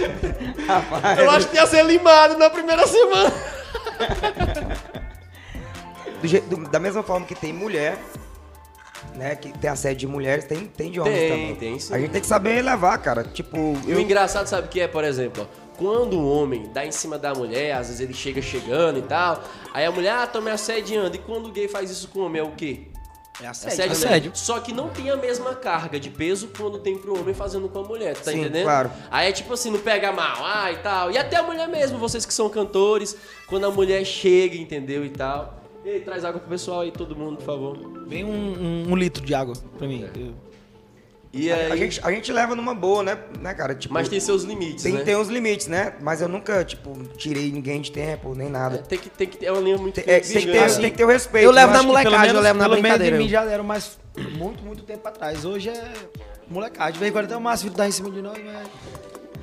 Eu acho que ia ser limado na primeira semana. Do jeito- do- da mesma forma que tem mulher, né? Que tem assédio de mulheres, tem, tem de homens Tem, também. tem sim. A gente tem que saber levar, cara. Tipo, E o eu. engraçado, sabe o que é, por exemplo? ó, Quando o homem dá em cima da mulher, às vezes ele chega chegando e tal, aí a mulher, ah, tô me assediando. E quando o gay faz isso com o homem, é o quê? É Assédio. né? Assédio. Só que não tem a mesma carga de peso quando tem pro homem fazendo com a mulher, tá Sim, entendendo? claro. Aí é tipo assim, não pega mal, ah, e tal. E até a mulher mesmo, vocês que são cantores, quando a mulher chega, entendeu, e tal. Ei, traz água pro pessoal aí, todo mundo, por favor. Vem um, um- um litro de água pra mim. Eu- E A, aí... a gente, a gente leva numa boa, né, né cara? Tipo, Mas tem seus limites, tem, né? tem uns limites, né? Mas eu nunca, tipo, tirei ninguém de tempo, nem É, nada. tem, que, tem que ter uma linha muito Tem, é, tem que, ter, gigante. tem que ter o respeito. Eu levo na molecagem, pelo menos, eu levo na pelo menos brincadeira. de mim já era mais muito, muito tempo atrás. Hoje é molecagem. Vem agora até o Márcio dá em cima de nós, mas.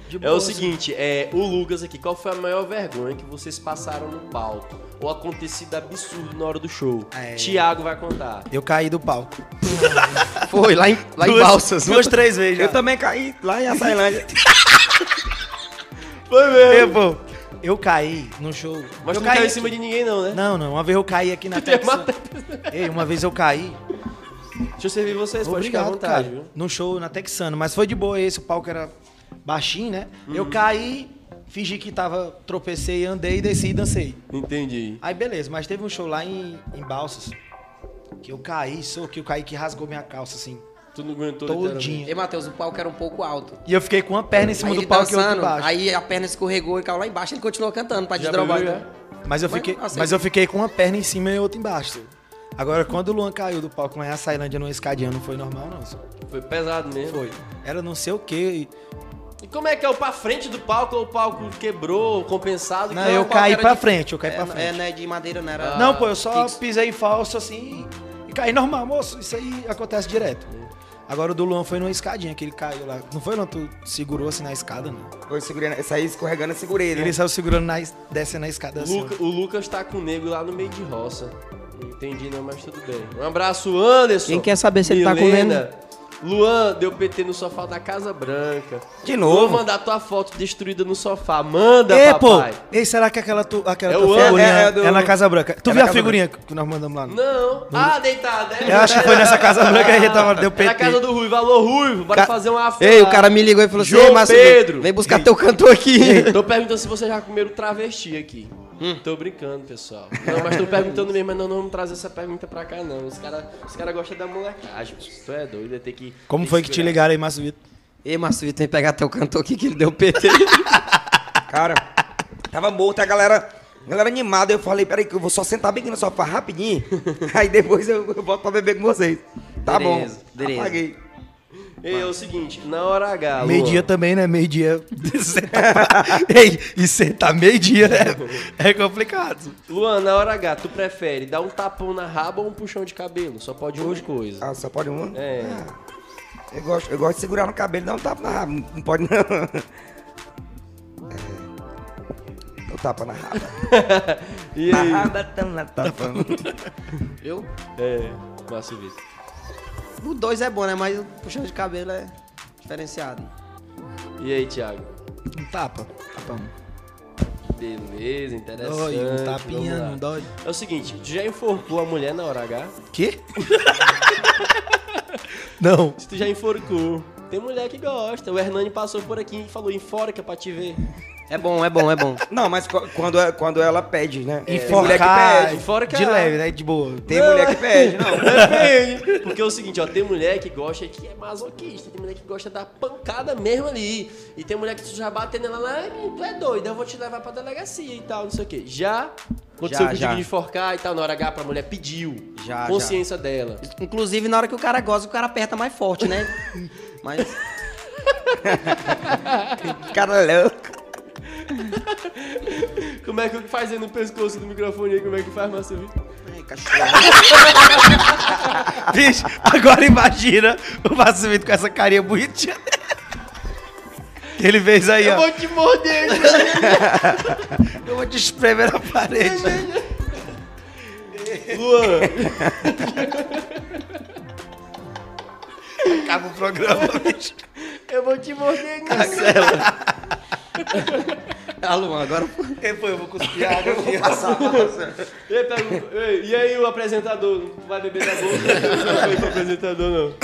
De É o seguinte, é, o Lucas aqui, qual foi a maior vergonha que vocês passaram no palco? Ou acontecido absurdo na hora do show? É. Tiago vai contar. Eu caí do palco. Foi, lá em, lá em Duas- Balsas. Duas, três vezes já. Eu também caí lá em Açailândia. Foi mesmo. Eu, pô, eu caí no show. Mas eu não caiu em cima de ninguém não, né? Não, não. Uma vez eu caí aqui na matar- Ei, uma vez eu caí. Deixa eu servir vocês, pode ficar à Obrigado, vontade, cara. viu? Num show na Texano. Mas foi de boa esse, o palco era baixinho, né? Uhum. Eu caí, fingi que tava, tropecei, andei, desci e dancei. Entendi. Aí beleza, mas teve um show lá em, em Balsas. Que eu caí, sou que eu caí que rasgou minha calça, assim, Tu não aguentou todinha. E, Matheus, o palco era um pouco alto. E eu fiquei com uma perna em cima aí do palco e outra dançando, embaixo. aí a perna escorregou e caiu lá embaixo, ele continuou cantando pra desdrobar. bebeu, né? Mas eu Mas, fiquei, assim- mas eu fiquei com uma perna em cima e outra embaixo. Agora, quando o Luan caiu do palco lá em Açailândia numa escadinha, não foi normal, não. Foi pesado mesmo. Foi. Era não sei o quê. E como é que é o pra frente do palco ou o palco quebrou, compensado? Não, Que eu caí pra de- frente, eu caí É, pra é, frente. não é de madeira, não era. não, pô, eu só fixo. pisei falso assim e, caí normal, moço. Isso aí acontece direto. Agora o do Luan foi numa escadinha que ele caiu lá. Não foi, não? Tu segurou assim na escada, não? Eu segurei, eu saí escorregando e segurei, né? Ele saiu segurando, na, es- descendo na escada assim. Luca- o Lucas tá com o nego lá no meio de roça. Não entendi não, mas tudo bem. Um abraço, Anderson. Quem quer saber se ele tá Milena. Luan, deu PT no sofá da Casa Branca. De Vou novo. mandar tua foto destruída no sofá. Manda, Ei, pô! papai. Ei, será que aquela, tu, aquela É tua figurinha é- é, é do- na Casa Branca? Tu é viu a figurinha que nós mandamos lá? Não. Ah, deitada, é? Eu acho que foi nessa Casa Branca que a gente tava, deu É na PT. casa do Ruivo. Alô, Ruivo, bora Ca- fazer uma Ei, lá. o cara me ligou e falou assim: João Ei, Pedro. vem buscar teu cantor aqui. Tô perguntando se vocês já comeram travesti aqui. Tô brincando, pessoal. Não, mas tô perguntando mesmo, mas não, não vamos trazer essa pergunta pra cá, não. Os caras os cara gostam da molecagem. Tu é doido, é ter que. Como foi que te ligaram aí, Márcio Vitor? Ei, Márcio, tem que pegar teu cantor aqui que ele deu PT. Cara, tava morto, a galera, a galera animada. Eu falei, peraí, que eu vou só sentar bem aqui no sofá rapidinho. Aí depois eu, eu volto pra beber com vocês. Tá Beleza, bom. beleza. Apaguei. É o seguinte, na hora H. Meio-dia também, né? Meio-dia. Sentar- Ei, e sentar meio-dia é, é complicado. Luan, na hora H, tu prefere dar um tapão na raba ou um puxão de cabelo? Só pode uma coisa. Ah, só pode uma? É. Ah, eu, gosto, eu gosto de segurar no cabelo e dar um tapa na raba. Não pode não. É. Eu tapa na raba. E Na aí? raba tá na tapa. Eu? É, Márcio Vitor. O dois é bom, né? Mas o puxão de cabelo é diferenciado. E aí, Thiago? Um tapa. Tapão. Beleza, interessante. Dói, um tapinha, não dói. É o seguinte, tu já enforcou a mulher na hora H? Quê? não. Se tu já enforcou. Tem mulher que gosta. O Hernani passou por aqui e falou, enforca pra te ver. É bom, é bom, é bom. Não, mas qu- quando, é- quando ela pede, né? E Tem mulher que forcar pede. Fora que de leve, né? De boa. Tem mulher que pede, não. Depende. Porque é o seguinte, ó, tem mulher que gosta que é masoquista, tem mulher que gosta da pancada mesmo ali. E tem mulher que tu já bate nela lá, "Ai, tu é doido, eu vou te levar pra delegacia e tal, não sei o quê. Já aconteceu Já, contigo já. de enforcar e tal, na hora H pra mulher pediu. Já, Consciência dela. Inclusive, na hora que o cara goza, o cara aperta mais forte, né? Mas. Cara louco. Como é que faz aí no pescoço do microfone aí? Como é que faz, Márcio Vitor? Ai, cachorro. Bicho, agora imagina o Márcio Vitor com essa carinha bonitinha. Que ele fez aí, Eu ó. vou te morder! Eu vou te espremer na parede. Luan, Acaba o programa, bicho. eu vou te morder, Ah, Luan, agora. Quem foi? Eu vou cuspir água aqui. E aí, pega- ei, e aí o apresentador? Não vai beber da boca? Não foi pro apresentador, não.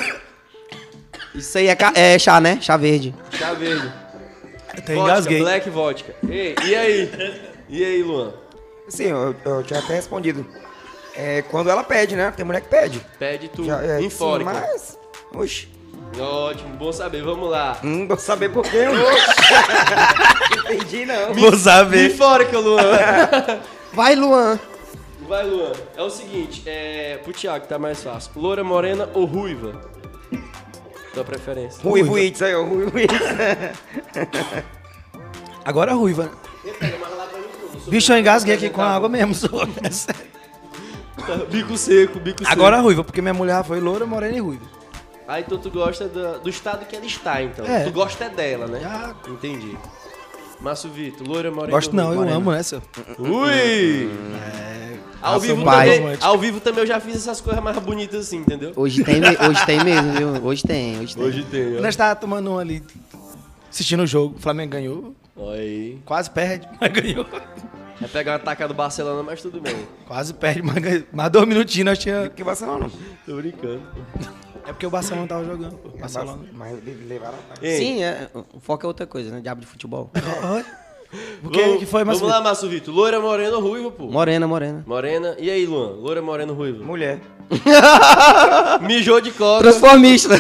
Isso aí é, ca- é chá, né? Chá verde. Chá verde. Até Vodka, engasguei. Black vodka. Ei, e aí? E aí, Luan? Sim, eu, eu tinha até respondido. É quando ela pede, né? Tem mulher que pede. Pede tu. Já, é, Enfórico. sim, mas. Oxi. Ótimo, bom saber. Vamos lá. Hum, vou saber por quê. Entendi, não. Vou saber. Enfórico, Luan. Vai, Luan. Vai, Luan. É o seguinte, é... Pro Thiago tá mais fácil. Loura morena ou ruiva? Tua preferência. Rui Ruiva. Buitz aí, ó. Rui Buitz. Agora ruiva. Bicho, eu engasguei aqui com a água mesmo. sério. Bico seco, bico seco. Agora ruiva, porque minha mulher foi loura, morena e ruiva. Ah, então tu gosta da- do estado que ela está, então. É. Tu gosta é dela, né? Ah. Entendi. Márcio Vitor, loira, morena. Gosto não, eu amo, seu? Ui! Ao Nossa, vivo, também, ao vivo também eu já fiz essas coisas mais bonitas assim, entendeu? Hoje tem, hoje tem mesmo, viu? Hoje tem, hoje tem. Hoje tem. Nós tava tomando um ali, assistindo o jogo. O Flamengo ganhou. Aí. Quase perde, mas ganhou. Vai pegar uma taca do Barcelona, mas tudo bem. Quase perde, mas. Mais dois minutinhos nós tinha. Que Barcelona. Tô brincando. É porque o Barcelona tava jogando. pô. Barcelona. Mas levaram a. Ei, Sim, é, o foco é outra coisa, né? Diabo de futebol. Olha. O que, vamos- que foi, mais Vamos lá, Márcio Vitor. Loira, morena ou ruiva, pô? Morena, morena. Morena. E aí, Luan? Loira, morena ou ruiva? Mulher. Mijou de coca. Transformista.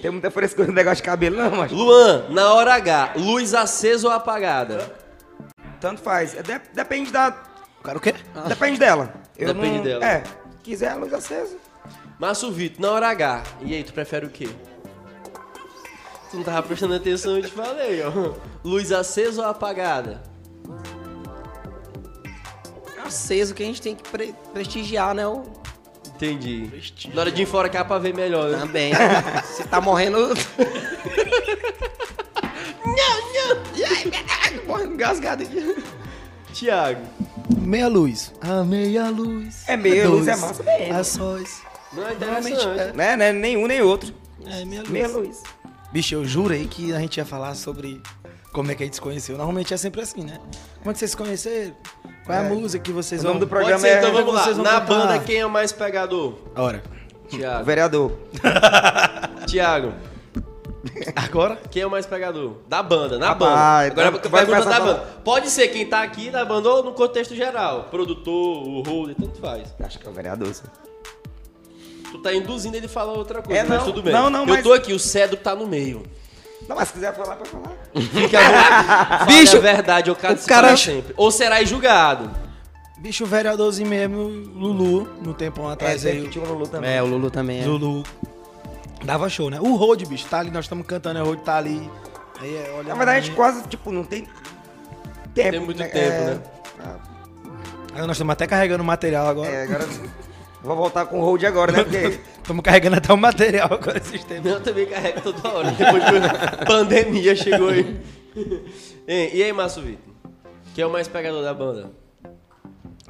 Tem muita frescura no negócio de cabelo, não, mas. Luan, na hora H, luz acesa ou apagada? Tanto faz. É, de- depende da. O cara o quê? Depende dela. Eu Depende não- dela. É. Quiser a luz acesa. Márcio Vitor, na hora H. E aí, tu prefere o quê? Tu não tava prestando atenção, eu te falei, ó. Luz acesa ou apagada? Aceso que a gente tem que pre- prestigiar, né? O... Entendi. Na hora de ir fora cá pra ver melhor, né? Também. Você tá morrendo. Morrendo engasgado aqui. Tiago. Meia luz. A meia luz. É meia luz, é massa mesmo. A sóis. Não é interessante. Né, né? Nenhum nem outro. É, meia luz. Meia luz. Bicho, eu jurei que a gente ia falar sobre como é que a gente se conheceu. Normalmente é sempre assim, né? Como é que vocês se conheceram? Qual é a É. música que vocês O nome vão... do programa ser, é. então vamos lá. vocês vão Na cantar. banda, quem é o mais pegador? Ora, O Tiago. vereador. Tiago, agora? quem é o mais pegador? Da banda, na Rapaz, banda. Agora então vai pergunta da banda. Pode ser quem tá aqui da banda ou no contexto geral. Produtor, o holder, tanto faz. Acho que é o vereador. sim. Tu tá induzindo ele a falar outra coisa, É, mas não. tudo bem. Não, não, Eu mas- tô aqui, o Cedro tá no meio. Não, mas se quiser falar, pode falar. Fica à Bicho, a verdade, eu quero o cara- sempre. Ou serás julgado. Bicho, o vereadorzinho mesmo, Lulu, no tempão É, atrás tem aí. que tinha o Lulu também. É, o Lulu também é. Lulu dava show, né? O Road, bicho, tá ali, nós estamos cantando, é o Road tá ali. Aí é, olha Na verdade, a gente quase, tipo, não tem tempo. Tem muito né? tempo, É, né? Aí nós estamos até carregando o material agora. É, agora. Vou voltar com o hold agora, né? Porque. Estamos carregando até o material agora esses tempos. Eu também carrego toda hora. Depois que a pandemia chegou aí. E aí, Márcio Vitor? Quem é o mais pegador da banda?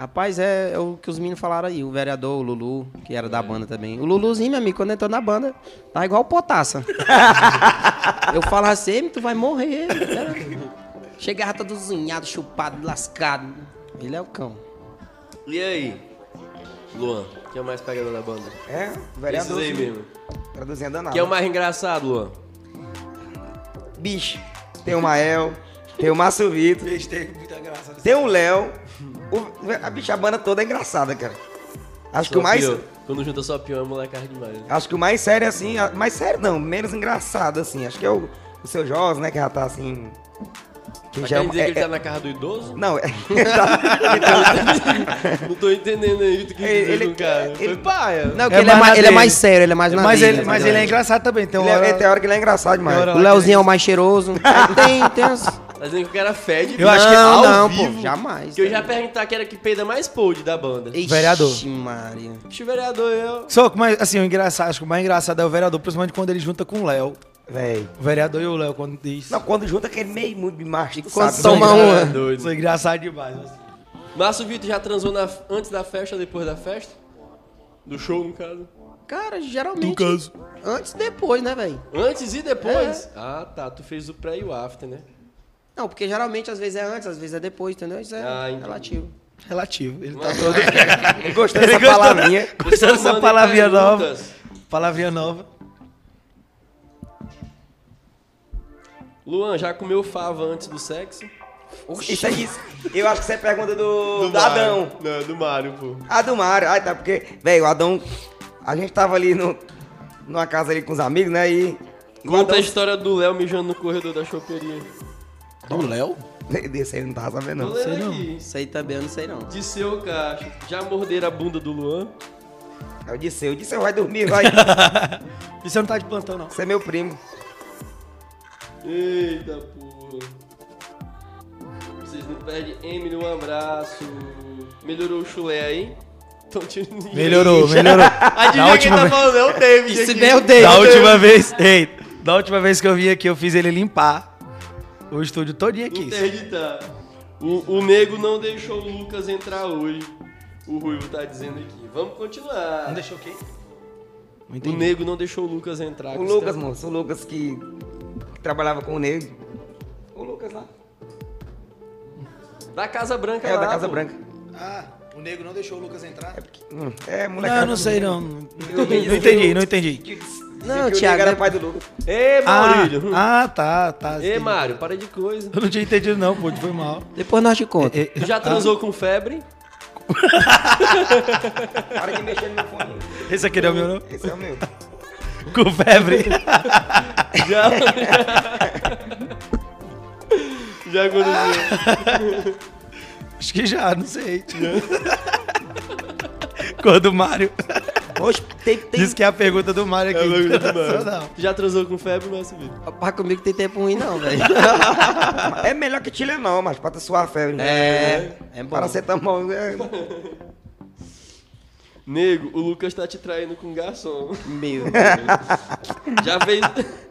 Rapaz, é, é o que os meninos falaram aí. O vereador, o Lulu, que era da banda também. O Luluzinho, meu amigo, quando entrou na banda, tá igual o Potaça. Eu falava assim, tu vai morrer. Era- Chegava todo zunhado, chupado, lascado. Ele é o cão. E aí, Luan? Quem é o mais pegador da banda? É, o Esses vereador. aí sim. mesmo. Traduzindo danado. Quem é o mais engraçado, Luan? Bicho. Tem o Mael, tem o Márcio Vitor, Bicho, tem muita graça. tem o Léo. O- A bicha, a banda toda é engraçada, cara. Acho que o mais. Só pior. Quando junta só pior é molecagem demais. né? Acho que o mais sério, assim. a- Mais sério não, menos engraçado, assim. Acho que é o, o seu Jos, né? Que já tá assim. Que Mas já quer dizer é- que ele é- tá na casa do idoso? Não, é. Não tô entendendo aí o que tu quis dizer Ele- com o cara. ele- Foi paia. Não, que É ele, é mais ele é mais sério, ele é mais na Mas dele, ele, mas ele é engraçado também. Tem hora... é, tem hora que ele é engraçado demais. O Leozinho é o mais cheiroso. Tem, tem as... Tá dizendo que o cara fede. Eu acho que não, ao não, vivo, pô, jamais. Que eu já perguntar que era que peida mais podre da banda. Ixi, Vereador. Maria. Ixi, vereador, eu... Só que, mais, assim, o engraçado, acho que o mais engraçado é o vereador, principalmente quando ele junta com o Léo. Véi. O vereador e o Léo, quando diz. Não, quando junta aquele meio muito macho, tu quando sabe. toma né? uma- É doido. Isso é engraçado demais. assim. Márcio Vitor já transou na- antes da festa ou depois da festa? Do show, no caso. Cara, geralmente. No caso. Antes e depois, né, velho? Antes e depois? É. Ah, tá. Tu fez o pré e o after, né? Não, porque geralmente às vezes é antes, às vezes é depois, entendeu? Isso é Ah, relativo. Relativo. Ele tá todo. Eu gostei dessa palavrinha. Gostou dessa palavrinha nova? Palavrinha nova. Luan, já comeu fava antes do sexo? Isso é isso. Eu acho que isso é pergunta do, do, Mário. Adão. Não, do Mário, pô. Ah, do Mário. Ah, tá, porque, velho, o Adão. A gente tava ali no, numa casa ali com os amigos, né? E. Conta a Adão- história do Léo mijando no corredor da choperia. Do Léo? Desse aí não tava sabendo, não. sei não. aí também eu não sei não. De seu caixa. Já morderam a bunda do Luan? Aí eu disse, eu disse, vai dormir, vai. Você não tá de plantão, não. Você é meu primo. Eita porra. Vocês não perdem Emily, um abraço. Melhorou o chulé aí? Tão tirando Melhorou, melhorou. Adivinha Da quem tá vez- falando? É o David. Esse aqui. bem o David. Da última vez, ei, da última vez que eu vim aqui, eu fiz ele limpar o estúdio todinho aqui. Interditar. O, o nego não deixou o Lucas entrar hoje. O Ruivo tá dizendo aqui. Vamos continuar. Não deixou quem? Não O nego não deixou o Lucas entrar. O Lucas, tá- moço, o Lucas que trabalhava com o Nego. O Lucas lá. Da Casa Branca É, lá, da Casa pô. Branca. Ah, o nego não deixou o Lucas entrar? Hum, É, Não, molecada. eu não sei não. Não entendi, não entendi. Não, que o Thiago, Nego era é- pai do Lucas. Ei, Maurílio. Ah, ah, tá, tá. Entendi. Mário, para de coisa. Eu não tinha entendido não, pô, foi mal. Depois nós te conta. É, Tu já transou com febre? Para de mexer no meu fone. Esse aqui não é o meu não? Esse é o meu. Com febre. Já. já aconteceu. Acho que já, não sei. Quando o Mário Oxe, tem, tem, disse que é a pergunta do Mário aqui. É a pergunta do Mário. Internacional. Já transou com febre, nosso vídeo? Rapaz, comigo tem tempo ruim não, velho. É melhor que Tilenol, mas pra suar a febre. né? É, é bom. Paracetamol. É... Nego, o Lucas tá te traindo com garçom. Meu. Já fez.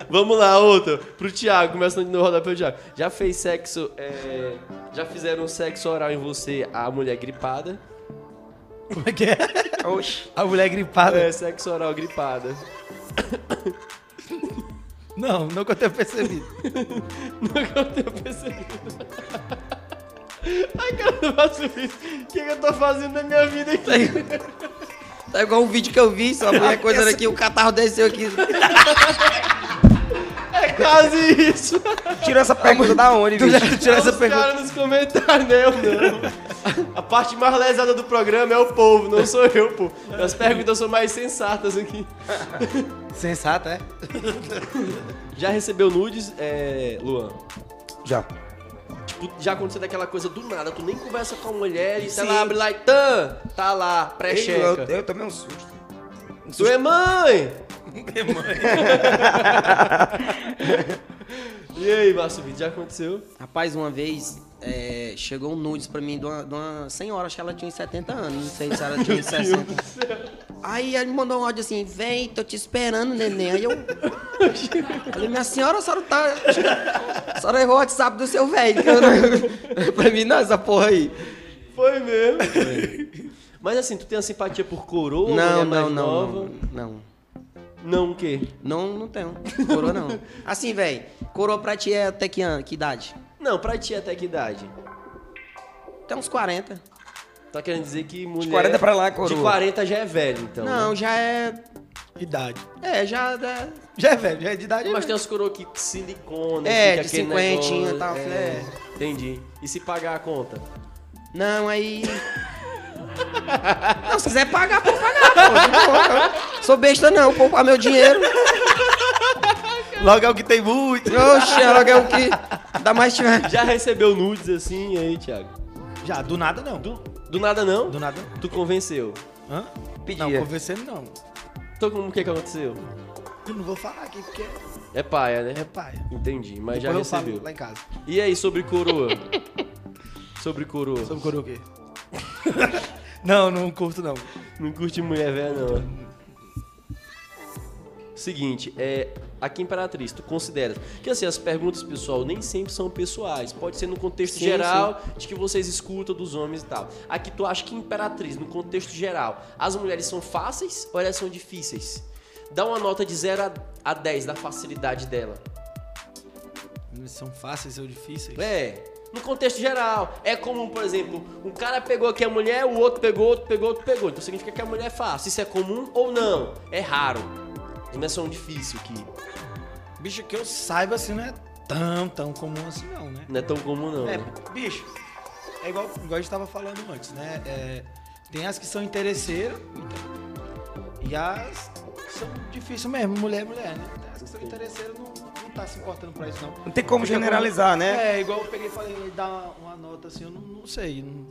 Vamos lá, outra. Pro Thiago, começando de novo rodar pelo Thiago. Já fez sexo. é, Já fizeram sexo oral em você, a mulher gripada? Como é que é? Oxe. A mulher gripada. É, sexo oral gripada. Não, que eu tenha percebido. Nunca eu tenho percebido. Ai, cara, eu faço isso. O que, que eu tô fazendo na minha vida aqui? Tá igual um vídeo que eu vi, só a mulher coisando aqui, o catarro desceu aqui. É quase isso. Tirou essa pergunta da onde, Tu bicho? tirou essa Os pergunta? caras nos comentários, não, não. A parte mais lesada do programa é o povo, não sou eu, pô. As perguntas são mais sensatas aqui. Sensata, é? Já recebeu nudes, é, Luan? Já. Tipo, já aconteceu daquela coisa do nada, tu nem conversa com a mulher e Sim. ela abre lá e tan, tá lá, Eu, pré-checa. eu tomei um susto. Um Tu susto. é mãe! E aí, Márcio Vitor, já aconteceu? Rapaz, uma vez é, chegou um nudes pra mim de uma, de uma senhora, acho que ela tinha uns 70 anos, não sei se ela tinha uns 60. Aí ele mandou um áudio assim, vem, tô te esperando, neném. Aí eu falei, minha senhora, a senhora tá... A senhora errou o WhatsApp do seu velho. não- pra mim não, essa porra aí. Foi mesmo. Mas assim, tu tem a simpatia por coroa? Não, não, não, não, não. Não o quê? Não, não tenho. Coroa não. Assim, velho, coroa pra ti é até que, ano, que idade? Não, pra ti até que idade? Tem uns 40. Tá querendo dizer que mulher... 40 pra lá, coroa. De 40 já é velho, então. Não, né? já é... Idade. É, já... é- Já é velho, já é de idade. Mas tem as coroas que silicone, É, fica de aquele cinquentinha negócio, e tal, É, entendi. E se pagar a conta? Não, aí. Não, se quiser pagar, pode pagar, pô. de boa. Sou besta não, poupar meu dinheiro. Logo é o que tem muito. Oxe, ela é o que dá mais tiver. Já recebeu nudes assim, e aí, Thiago? Já, do nada não. Do, do nada não? Do nada. Tu convenceu. Hã? Pedia. Não, conversando não. Então como que que aconteceu? Eu não vou falar aqui porque É paia, né? é pai. Entendi, mas Depois eu já recebeu. falo lá em casa. E aí, sobre coroa? sobre coroa. Sobre coroa o quê? não, não curto não. Não curte mulher velha, não. Seguinte, é. Aqui em Imperatriz, tu considera que assim, as perguntas, pessoal, nem sempre são pessoais. Pode ser no contexto Sim, geral de que vocês escutam dos homens e tal. Aqui tu acha que Imperatriz, no contexto geral, as mulheres são fáceis ou elas são difíceis? Dá uma nota de 0 a, a 10 da facilidade dela. São fáceis ou difíceis? É, no contexto geral. É comum, por exemplo, um cara pegou aqui a mulher, o outro pegou, outro pegou, outro pegou. Então significa que a mulher é fácil. Isso é comum ou não? É raro. As mulheres são difíceis aqui. Bicho, que eu saiba assim não é tão, tão comum assim não, né? Não é tão comum, não. É, né? bicho, é igual, igual a gente tava falando antes, né? É, tem as que são interesseiras e as que são difíceis mesmo, mulher é mulher, né? Tem as que são interesseiras não, não tá se importando pra isso não. Não tem como Fica generalizar, né? É, igual eu peguei e falei, dar uma, uma nota assim, eu não, não sei, não,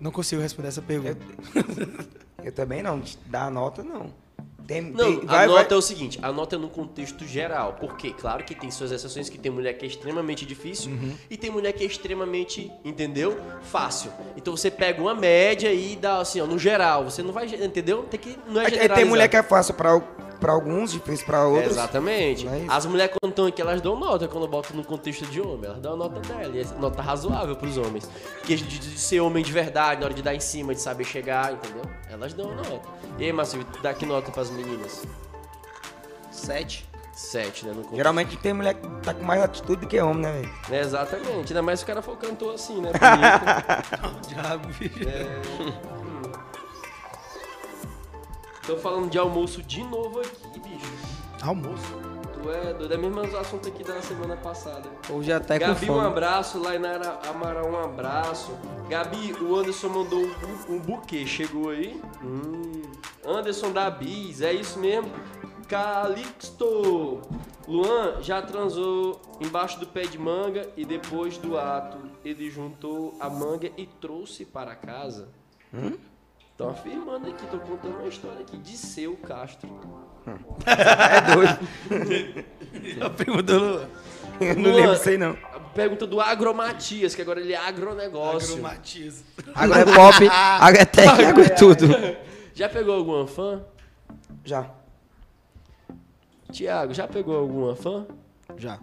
não consigo responder essa pergunta. Eu também não. Dar nota, não. Não, tem- a vai- nota vai- é o seguinte, a nota é no contexto geral. Porque, claro que tem suas exceções, que tem mulher que é extremamente difícil Uhum. e tem mulher que é extremamente, entendeu? Fácil. Então você pega uma média e dá assim, ó, no geral. Você não vai, entendeu? Tem que, não é É generalizar. tem mulher que é fácil pra, pra alguns, difícil pra outros. Exatamente. Não é? As mulheres quando estão aqui, elas dão nota quando botam no contexto de homem. Elas dão a nota dela. E é nota razoável pros homens. Que de, de ser homem de verdade, na hora de dar em cima, de saber chegar, entendeu? Elas dão a nota. E aí, Márcio, dá que nota pras meninas? Sete. Sete, né? Geralmente tem mulher que tá com mais atitude do que homem, né, velho? É, exatamente. Ainda mais se o cara for cantor assim, né? Diabo, bicho. Tô falando de almoço de novo aqui, bicho. Almoço. Tu é doido. É o mesmo assunto aqui da semana passada. Hoje até com Gabi, um fome. abraço. Lainara Amaral, um abraço. Gabi, o Anderson mandou um, um buquê. Chegou aí? Hum. Anderson da Bis, é isso mesmo. Calixto. Luan já transou embaixo do pé de manga e depois do ato ele juntou a manga e trouxe para casa. Estão afirmando aqui, tô contando uma história aqui de seu Castro. É doido. A prima do Luan. Eu não Luan, lembro aí, não. a Pergunta do Agromatias, que agora ele é agronegócio. Agromatiza. Agora é pop, agora é técnico, agora é tudo. Já pegou alguma fã? Já. Tiago, já pegou alguma fã? Já.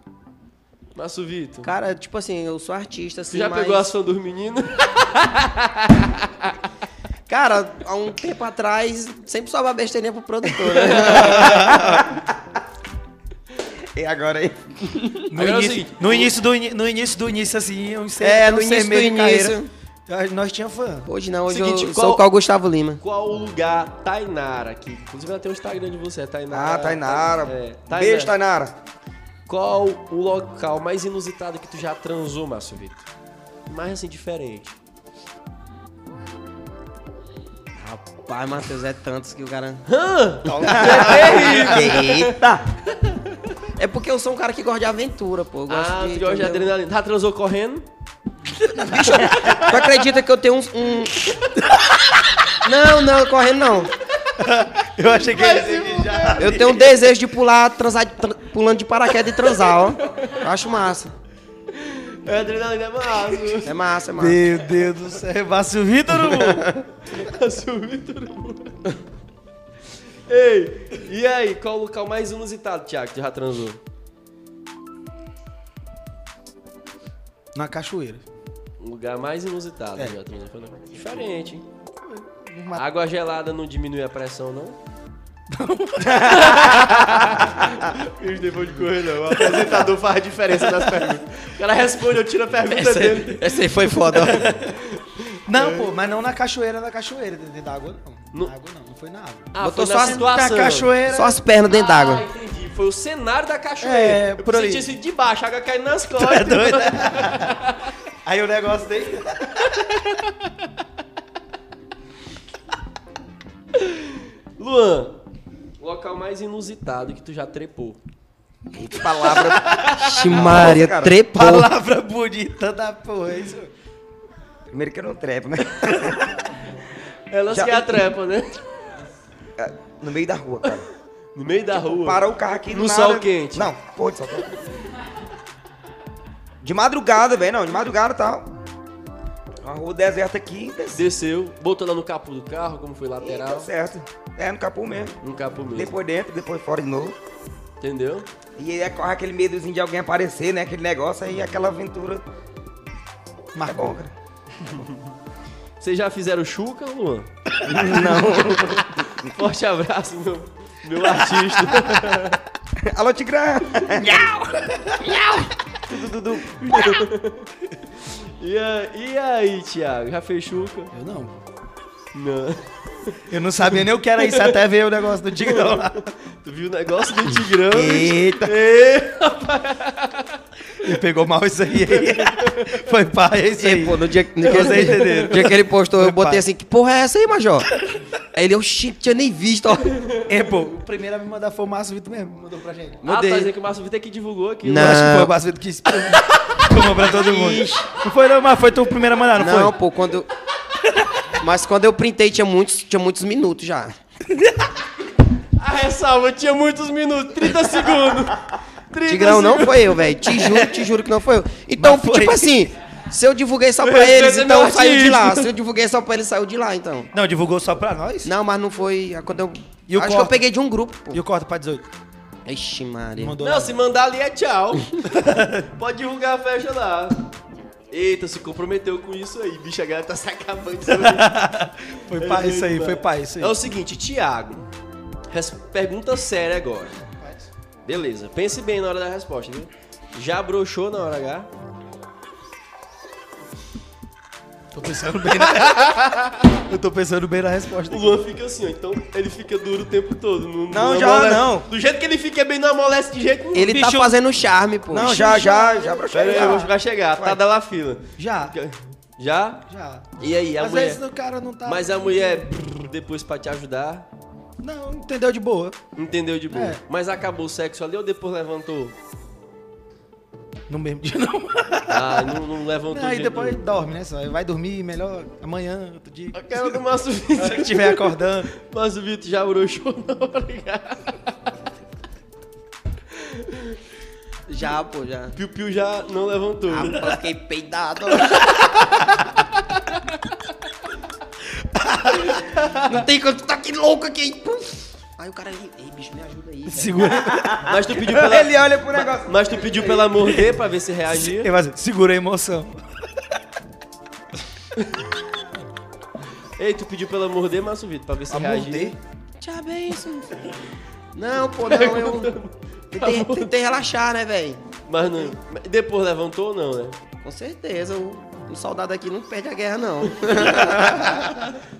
Márcio Vitor. Cara, tipo assim, eu sou artista, assim, já mas... pegou as fãs dos meninos? Cara, há um tempo atrás, sempre sobra besteirinha pro produtor, né? E agora aí? No, Agora é início, seguinte, no, início do, no início do início, assim, uns seis, É, no uns seis início do carreira, início. Nós tinha fã. Hoje não, hoje Seguinte, eu qual- sou com o Gustavo Lima. Qual o lugar Tainara aqui? Inclusive ela tem o Instagram de você, é Tainara. Ah, Tainara. É, Beijo, Tainara. Qual o local mais inusitado que tu já transou, Márcio Vitor? Mais assim, diferente. Rapaz, Matheus, é tantos que o cara... Hã? Eita! É porque eu sou um cara que gosta de aventura, pô. Eu gosto Ah, de, tu gosta de adrenalina. Já transou correndo? Tu acredita que eu tenho um... um- Não, não, correndo não. Eu achei que ele já... Eu tenho um desejo de pular, transar, de- tra- pulando de paraquedas e transar, ó. Eu acho massa. É, adrenalina é massa. É massa, é massa. Meu Deus do céu, Márcio Vitor, Luan. Márcio Vitor. Ei, e aí, qual o local mais inusitado, Thiago, que já transou? Na cachoeira. O lugar mais inusitado É. que já transou. foi na- Diferente, hein? Uma- Água gelada não diminui a pressão, não? Isso depois de correr, não. O apresentador faz a diferença nas perguntas. O cara responde, eu tiro a pergunta dele. Essa aí foi foda, ó. Não, pô, mas não na cachoeira, na cachoeira. Dentro da água, não. No- Na água, não. Não foi na água. Ah, Botou foi só na as-. Na cachoeira... Só as pernas dentro d'água. Ah, entendi. Foi o cenário da cachoeira. É, eu por ali. senti sido de baixo, a água caindo nas costas. É doido? Aí o negócio dele... Luan, local mais inusitado que tu já trepou. Que palavra. Ximaria, cara. trepou. Palavra bonita da porra, isso. Primeiro que eu não trepo, né? Elas Já- que atrepam, né? É, No meio da rua, cara. No meio da rua. Para o carro aqui No nada. sol quente. Não, pô, de sol quente. De madrugada, velho, não, de madrugada e tal. Uma rua deserta aqui, desci. Desceu, botou lá no capô do carro, como foi lateral. certo. É, no capô mesmo. No capô mesmo. Depois dentro, depois fora de novo. Entendeu? E aí corre aquele medozinho de alguém aparecer, né? Aquele negócio aí, aquela aventura. É Marcou. Vocês já fizeram chuca, Luan? Não. Forte abraço, meu, meu artista. Alô, Tigrão! Dudu, Dudu. E, a- e aí, Thiago? Já fez chuca? Eu não. Não. Eu não sabia nem o que era isso até ver o negócio do Tigrão lá. Tu viu o negócio do Tigrão? Eita! Ê, Ele pegou mal isso aí. Foi pai, é isso aí. É, pô, no dia, no dia, Vocês entenderam. no dia que ele postou, eu Foi botei pai. assim, que porra é essa aí, Major? Aí ele, eu shit, tinha nem visto, ó. É, pô, o primeiro a me mandar foi o Márcio Vitor mesmo, mandou pra gente. Ah, tá dizendo que o Márcio Vitor que divulgou aqui. Não. Eu acho que foi o Márcio Vitor que pra todo mundo. Não foi não, mas foi tu o primeiro a mandar, não, Não, foi? pô, quando... Mas quando eu printei tinha muitos, tinha muitos minutos já. A ressalva tinha muitos minutos, 30 segundos. 30 Tigrão não segundos. foi eu, velho. Te juro, te juro que não foi eu. Então, foi. tipo assim, se eu divulguei só pra respeito eles, então saiu de lá. Se eu divulguei só pra eles, saiu de lá, então. Não, divulgou só pra nós? Não, mas não foi. Quando eu. E o acho que corte? eu peguei de um grupo, pô. E o corta pra 18? Ixi, Maria. Mandou Não, lá. se mandar ali é tchau. Pode divulgar a festa lá. Eita, se comprometeu com isso aí. Bicho, a galera tá se acabando. Foi pra isso aí, foi pra isso aí. É o seguinte, Thiago. res- Pergunta séria agora. Beleza, pense bem na hora da resposta, viu? Já broxou na hora H? Tô pensando bem na... Eu tô pensando bem na resposta. O Luan fica assim, ó. Então ele fica duro o tempo todo. Não, Não, já amolece. não. Do jeito que ele fica bem, não amolece de jeito nenhum. Ele tá Bicho- fazendo charme, pô. Não, já, já, já brochei. Pera aí, já. eu vou vai chegar. Tá da lá fila. Já, Já? já. E aí, a Às mulher? vezes o cara não tá... Mas a mulher, brrr, depois pra te ajudar, Não, entendeu de boa. entendeu de boa. É. Mas acabou o sexo ali ou depois levantou? No mesmo dia não. Ah, não, não levantou Aí de depois jeito dorme, né? Só vai dormir melhor amanhã, outro dia. A cara do Márcio Se Vitor. estiver acordando. Márcio Vitor já broxou na hora. Já, pô, já. Piu Piu já não levantou. Ah, pô, eu fiquei peidado. não tem como tu tá aqui louco aqui. Puf. Aí o cara ei, bicho, me ajuda aí. velho." Segura. Mas tu pediu pela... Ele olha pro negócio. Mas tu pediu pra ela morder pra ver se reagia. Ele vai dizer, segura a emoção. Ei, tu pediu pra ela morder, Márcio Vitor, pra ver se A reagia. Tchau, bem isso. Não, pô, não, eu tentei, tentei relaxar, né, velho? Mas não. Depois levantou ou não, né? Com certeza, o, soldado aqui não perde a guerra, não.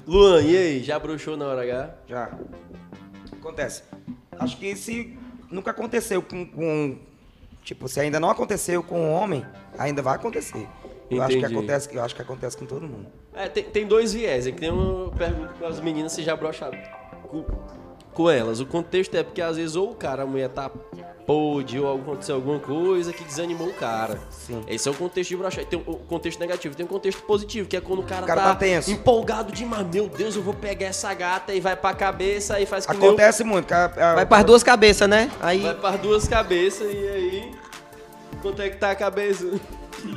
Luan, e aí? Já broxou na hora H? Já. Acontece. Acho que se nunca aconteceu com, com- Tipo, se ainda não aconteceu com um homem, ainda vai acontecer. Eu acho, que acontece, eu acho que acontece com todo mundo. É, tem, tem dois viés. É que tem uma pergunta com as meninas se já broxaram com, elas. O contexto é porque às vezes ou o cara, a mulher tá pôde, ou aconteceu alguma coisa que desanimou o cara. Sim. Esse é o contexto de broxar. Tem o contexto negativo. Tem o contexto positivo, que é quando o cara, O cara tá tenso. empolgado demais. Meu Deus, eu vou pegar essa gata e vai pra cabeça e faz que Acontece muito. a- a- Vai pras duas cabeças, né? Aí. Vai para duas cabeças e aí. Quanto é que tá a cabeça?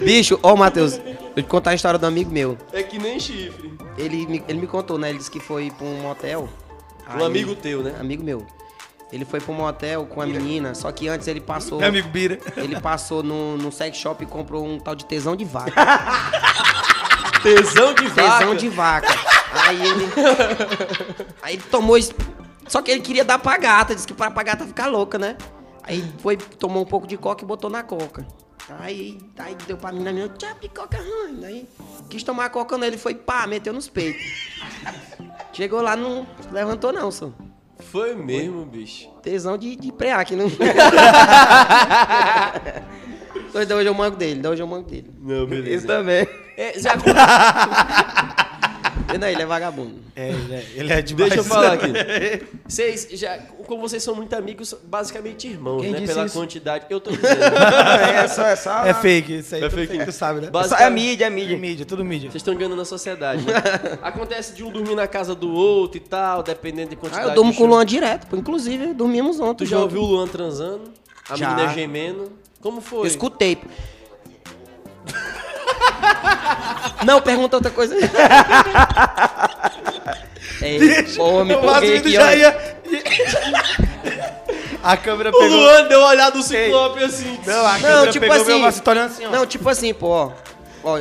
Bicho, ó, Matheus, eu te contar a história do amigo meu. É que nem chifre. Ele me, ele me contou, né? Ele disse que foi pra um motel. Um amigo teu, né? Amigo meu. Ele foi pra um motel com a menina, só que antes ele passou. Meu amigo Bira. Ele passou no, no sex shop e comprou um tal de tesão de vaca. Tesão de vaca. tesão de vaca. Aí ele. Aí ele tomou. Só que ele queria dar pra gata, disse que pra, pra gata ficar louca, né? Aí foi, tomou um pouco de coca e botou na coca. Aí, aí deu pra menina, menina, tchau, de coca ruim. Aí quis tomar a coca nele, foi pá, meteu nos peitos. Chegou lá, não levantou não, só. Foi mesmo, bicho. Tesão de, de preac, não. Então, da hoje eu mango dele, hoje eu mango dele. Não, beleza. Isso também. É, já- Não, ele é vagabundo. É, ele é, ele é demais. Deixa eu falar aqui. Vocês já, como vocês são muito amigos, basicamente irmãos, Quem né? disse Pela isso? quantidade. Eu tô dizendo. é só, é só. É fake, isso aí. É tudo fake. Tu sabe, né? É, só- é mídia, é mídia. Mídia, tudo mídia. Vocês estão enganando a sociedade, né? Acontece de um dormir na casa do outro e tal, dependendo de Ah, quantidade eu durmo com o. Luan direto, pô. Inclusive, dormimos ontem. Tu já junto. ouviu o Luan transando? A Já. menina gemendo? Como foi? Eu escutei. Não, pergunta outra coisa. Ei, pô, me o empolguei aqui, já ó. ia... A câmera O pegou... Luan deu uma olhada do ciclope assim. Não, a Não, câmera tipo pegou assim. meu Márcio, tô olhando assim, ó. Não, tipo assim, pô, ó. Ó,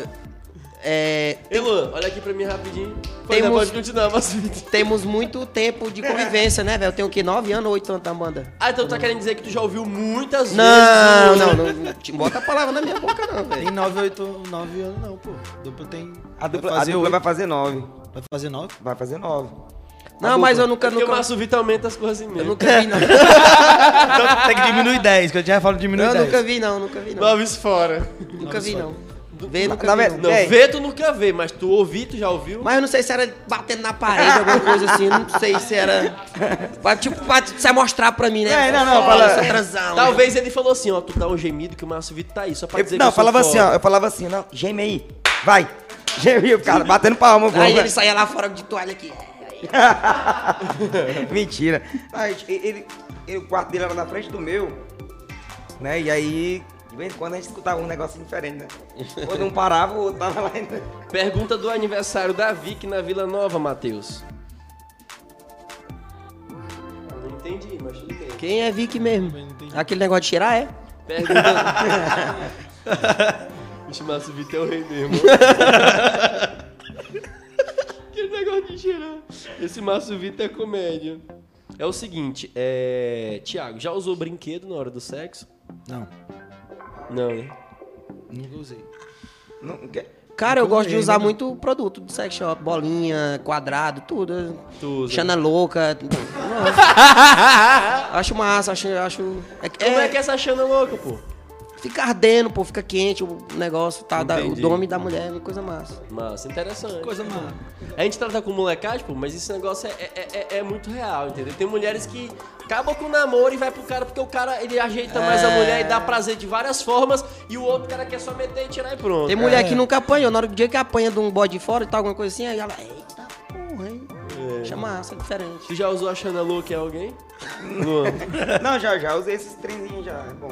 é, Ei, Luan, olha aqui pra mim rapidinho. Pode, Temos- pode continuar, mas... temos muito tempo de convivência, né, velho? Eu tenho o quê? 9 anos ou 8 anos na banda? Ah, então tu tá querendo dizer que tu já ouviu muitas Não, vezes. não, não, não. te Bota a palavra na minha boca, não, velho. Tem 9, 8, 9 anos não, pô. Dupla tem... A dupla, vai a fazer dupla oito. vai fazer nove. Vai fazer 9? Vai fazer nove. Não, mas eu nunca, Porque o nunca, Márcio Vitor aumenta as coisas assim eu nunca vi, não. Então tem que diminuir 10, que eu já falo diminuir Eu 10. nunca vi, não, nunca vi, não. Noves fora. Nunca vi, não. Vê, nunca Na vi, verdade- não. Vê tu nunca vê, mas tu ouvir, tu já ouviu? Mas eu não sei se era batendo na parede, alguma coisa assim. eu Não sei se era. Tipo, pra você mostrar pra mim, né? É, não, não, fala- transão. Talvez ele falou assim, ó, tu dá um gemido que o Márcio Vitor tá aí, só pra Eu, dizer não, que eu falava assim, ó. Eu falava assim, não, geme aí. Vai. Viu o cara batendo palma. Aí ele saía lá fora de toalha aqui. Mentira. Aí, ele, ele- o quarto dele era na frente do meu, né? E aí, de vez em quando a gente escutava um negocinho diferente, né? Quando um parava, o outro tava lá ainda. Pergunta do aniversário da Vic na Vila Nova, Matheus. Não entendi, mas tudo bem. Quem é Vic mesmo? Aquele negócio de cheirar, é? Pergunta. Vixe, Márcio Vitor é o rei mesmo. Aquele negócio de cheirar. Esse Márcio Vitor é comédia. É o seguinte, é. Tiago, já usou brinquedo na hora do sexo? Não, Não, né? nunca usei. Não, Cara, eu gosto de usar né? muito produto do sex shop. Bolinha, quadrado, tudo. Tu usa. Xana louca. Nossa. acho massa, acho... acho é, Como é que é essa chana louca, pô? Fica ardendo, pô, fica quente o negócio, tá? Da, o Entendi. do homem e da mulher, é uma coisa massa. Massa, interessante. Coisa má. A gente trata com molecagem, pô, mas esse negócio é, é, é- é muito real, entendeu? Tem mulheres que acabam com o namoro e vai pro cara porque o cara ele ajeita mais a É. mulher e dá prazer de várias formas e o outro cara quer só meter e tirar e pronto. Tem mulher que nunca apanhou, na hora do dia que apanha de um bode de fora e tal, alguma coisa assim, aí ela, eita porra, hein? Chama massa, é diferente. Tu já usou a Xana louca em alguém? Luan, Não, já, já usei esses trenzinhos já. É bom.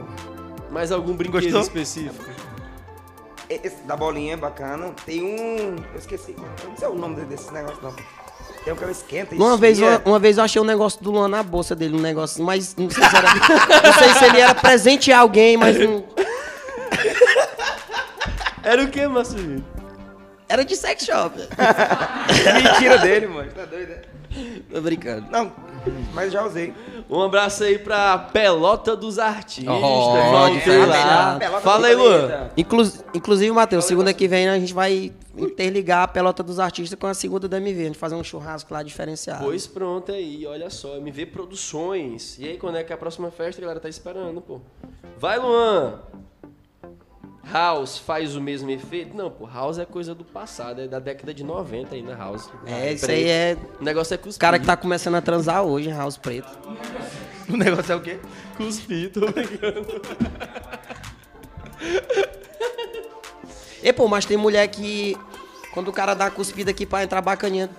Mais algum brinquedo Gostou? específico? Esse da bolinha é bacana. Tem um. Eu esqueci. Eu não sei o nome desse negócio, não. Tem um que eu esquenta e Uma vez, uma, uma vez eu achei um negócio do Luan na bolsa dele, um negócio, mas não sei se era. não sei se ele era presente a alguém, mas não. Era o que, Márcio? Era de sex shop. Mentira dele, mano. Tá doido, né? Tô brincando. Não, mas já usei. Um abraço aí pra Pelota dos Artistas. Oh, Voltei lá. Pelota Fala aí, Luan. Inclu inclusive, Matheus, segunda que vem a gente vai interligar a pelota dos artistas com a segunda da MV. A gente fazer um churrasco lá diferenciado. Pois pronto aí, olha só, MV Produções. E aí, quando é que é a próxima festa, a galera tá esperando, pô. Vai, Luan! House faz o mesmo efeito? Não, pô, House é coisa do passado, é da década de 90 ainda, House. É, isso aí é. O negócio é cuspir. O cara que tá começando a transar hoje, House Preto. O negócio é o quê? cuspir, tô brincando. E, pô, mas tem mulher que. Quando o cara dá a cuspida aqui pra entrar bacaninha.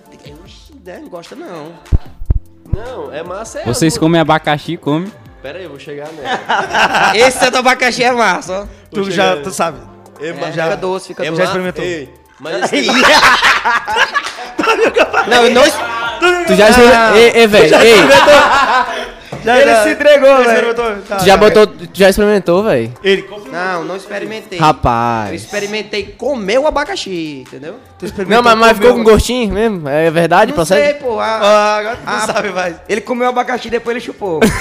Oxi, né? Não gosta não. Não, é massa, é. Vocês comem abacaxi, come. Pera aí, eu vou chegar nela. Esse é do abacaxi é massa, ó. Tu já, nela. tu sabe. É, mas fica doce, fica é doce. Já experimentou? Ei, mas esse Não, eu não. Tu já experimentou. Ei, ei, velho, ei. Ele já- se entregou, já velho. Tá, Tu já tá. botou. Tu já experimentou, velho? Ele. Não, não experimentei. Eu Rapaz. experimentei comer o abacaxi, entendeu? Não, mas, mas ficou com gostinho mesmo? É verdade? Não procede? sei, pô. a- Ah, agora tu não sabe mais. Ele comeu abacaxi e depois ele chupou.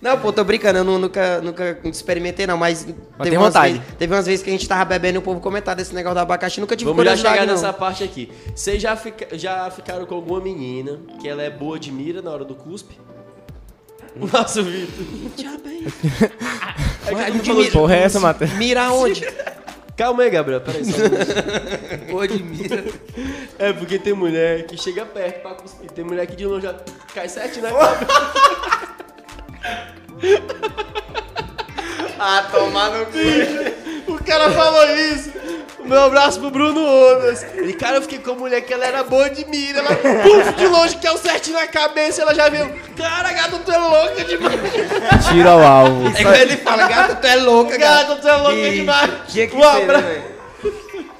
Não, pô, tô brincando, eu nu- nunca, nunca experimentei, não, mas, teve, tem umas teve umas vezes que a gente tava bebendo e o povo comentava desse negócio do abacaxi, nunca tive Vamos já chegar não. nessa parte aqui. Vocês já, fica- já ficaram com alguma menina que ela é boa de mira na hora do cuspe? Nossa, Vitor. Já bem. É que falou Porra, é essa, Matheus? Mira onde? Calma aí, Gabriel, peraí só um. Boa de mira. É porque tem mulher que chega perto pra cuspir, tem mulher que de longe já cai certo na cabeça. Ah, tomar no cu. O cara falou isso. O meu abraço pro Bruno Ondas. E cara, eu fiquei com a mulher que ela era boa de mira. Ela, puf, de longe, que é o certinho na cabeça. Ela já viu. Cara, gata, tu é louca demais. Tira o alvo. É quando ele fala, gata, tu é louca, gata. Gata, tu é louca Ih, demais. Tinha que Um ser?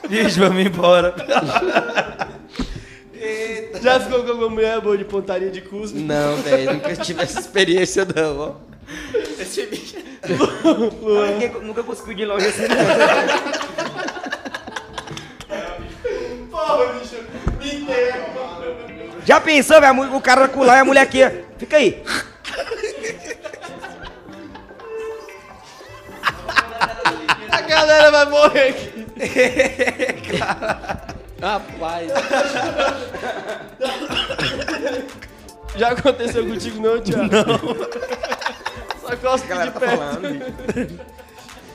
Bicho, vamos embora. Já ficou com alguma mulher boa de pontaria de cuspe? Não, velho, nunca tive essa experiência, não, ó. Ninguém nunca conseguiu de longe assim, não. Porra, bicho. Me entendo. Já pensou, velho? O cara com lá e a mulher aqui. Fica aí. A galera vai morrer aqui. Rapaz. Já aconteceu contigo não, Thiago? Não. Só galera de tá pé.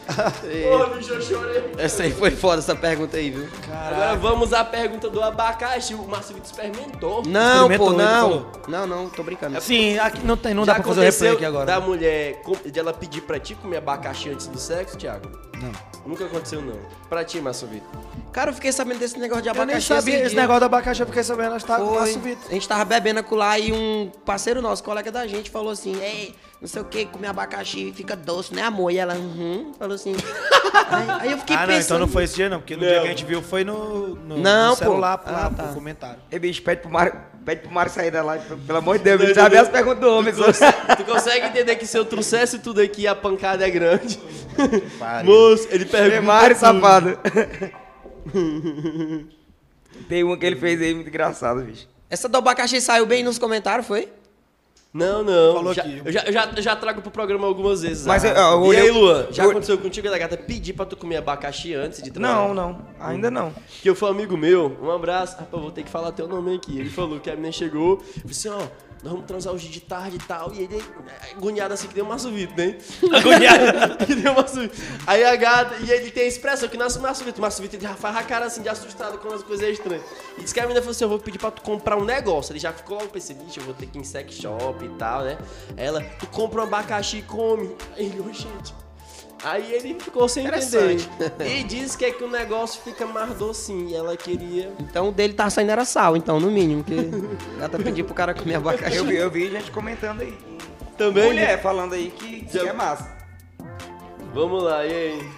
Porra, bicho, eu chorei. Essa aí foi foda, essa pergunta aí, viu? Agora vamos à pergunta do abacaxi. O Márcio Vitor experimentou. Não, pô, Experimentou, ele não. falou. Não, não, tô brincando. Sim, aqui não, tem, não Já dá pra fazer o replay aconteceu aqui agora. da mulher, com- de ela pedir pra ti comer abacaxi antes do sexo, Thiago? Não. Nunca aconteceu, não. Pra ti, Márcio Vitor. Cara, eu fiquei sabendo desse negócio de Eu nem abacaxi. sabia esse negócio do abacaxi, eu fiquei sabendo, nós tá com o Foi. Márcio Vitor. A gente tava bebendo acolá e um parceiro nosso, colega da gente, falou assim: Ei, não sei o que, comer abacaxi fica doce, né, amor? E ela, uhum, falou assim. aí, aí eu fiquei Ah, não, pensando. então não foi esse dia não, porque no Não. dia que a gente viu foi no, no, Não, no pô. celular, pô, Ah, lá, tá. pro comentário. Ei, bicho, pede pro Mário, pede pro Mário sair da live, pelo amor de Deus, bicho, sabe as perguntas do homem. Tu, cons- tu consegue entender que se eu trouxesse tudo aqui, a pancada é grande? Moço, ele É pergunta Mário, safado. Tem uma que ele fez aí muito engraçado, bicho. Essa do abacaxi saiu bem nos comentários, foi? Não, não. Falou já, aqui. eu já, eu já, eu já trago pro programa algumas vezes. Mas ah. eu- e aí, Luan, já eu- aconteceu contigo da gata pedir pra tu comer abacaxi antes de trabalhar? Não, não, ainda não. Que eu fui um amigo meu, um abraço. Rapaz, vou ter que falar teu nome aqui. Ele falou que a menina chegou, falou assim, ó, nós vamos transar hoje de tarde e tal. E ele, é, agoniado assim, que deu uma subida, né? Agoniado. que deu uma subida. Aí a gata, e ele tem a expressão que nasce Vitor. O Márcio Vitor ele já faz a cara assim, de assustado com as coisas estranhas. E disse que a menina falou assim, eu vou pedir pra tu comprar um negócio. Ele já ficou logo pensando, "Ixi, eu vou ter que ir em sex shop e tal, né? Ela, tu compra um abacaxi e come. Aí ele, ô gente... Aí ele ficou sem entender. E diz que é que o negócio fica mais docinho. E ela queria. Então o dele tava saindo era sal, então, no mínimo, porque ela tá pedindo pro cara comer abacaxi. Eu vi, eu vi gente comentando aí. Também. Mulher falando aí que, que Já- é massa. Vamos lá, e aí?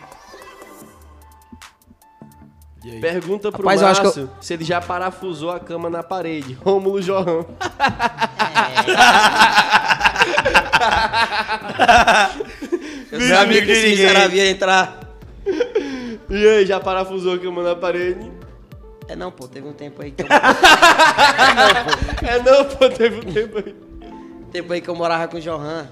Pergunta pro Rapaz, eu acho Márcio que se ele já parafusou a cama na parede. Rômulo Jorrão. Eu sabia que esse miserável ia entrar. E aí, já parafusou a cama na parede? É não, pô, teve um tempo aí que eu, É não, pô, teve um tempo aí. tempo aí que eu morava com o Johan.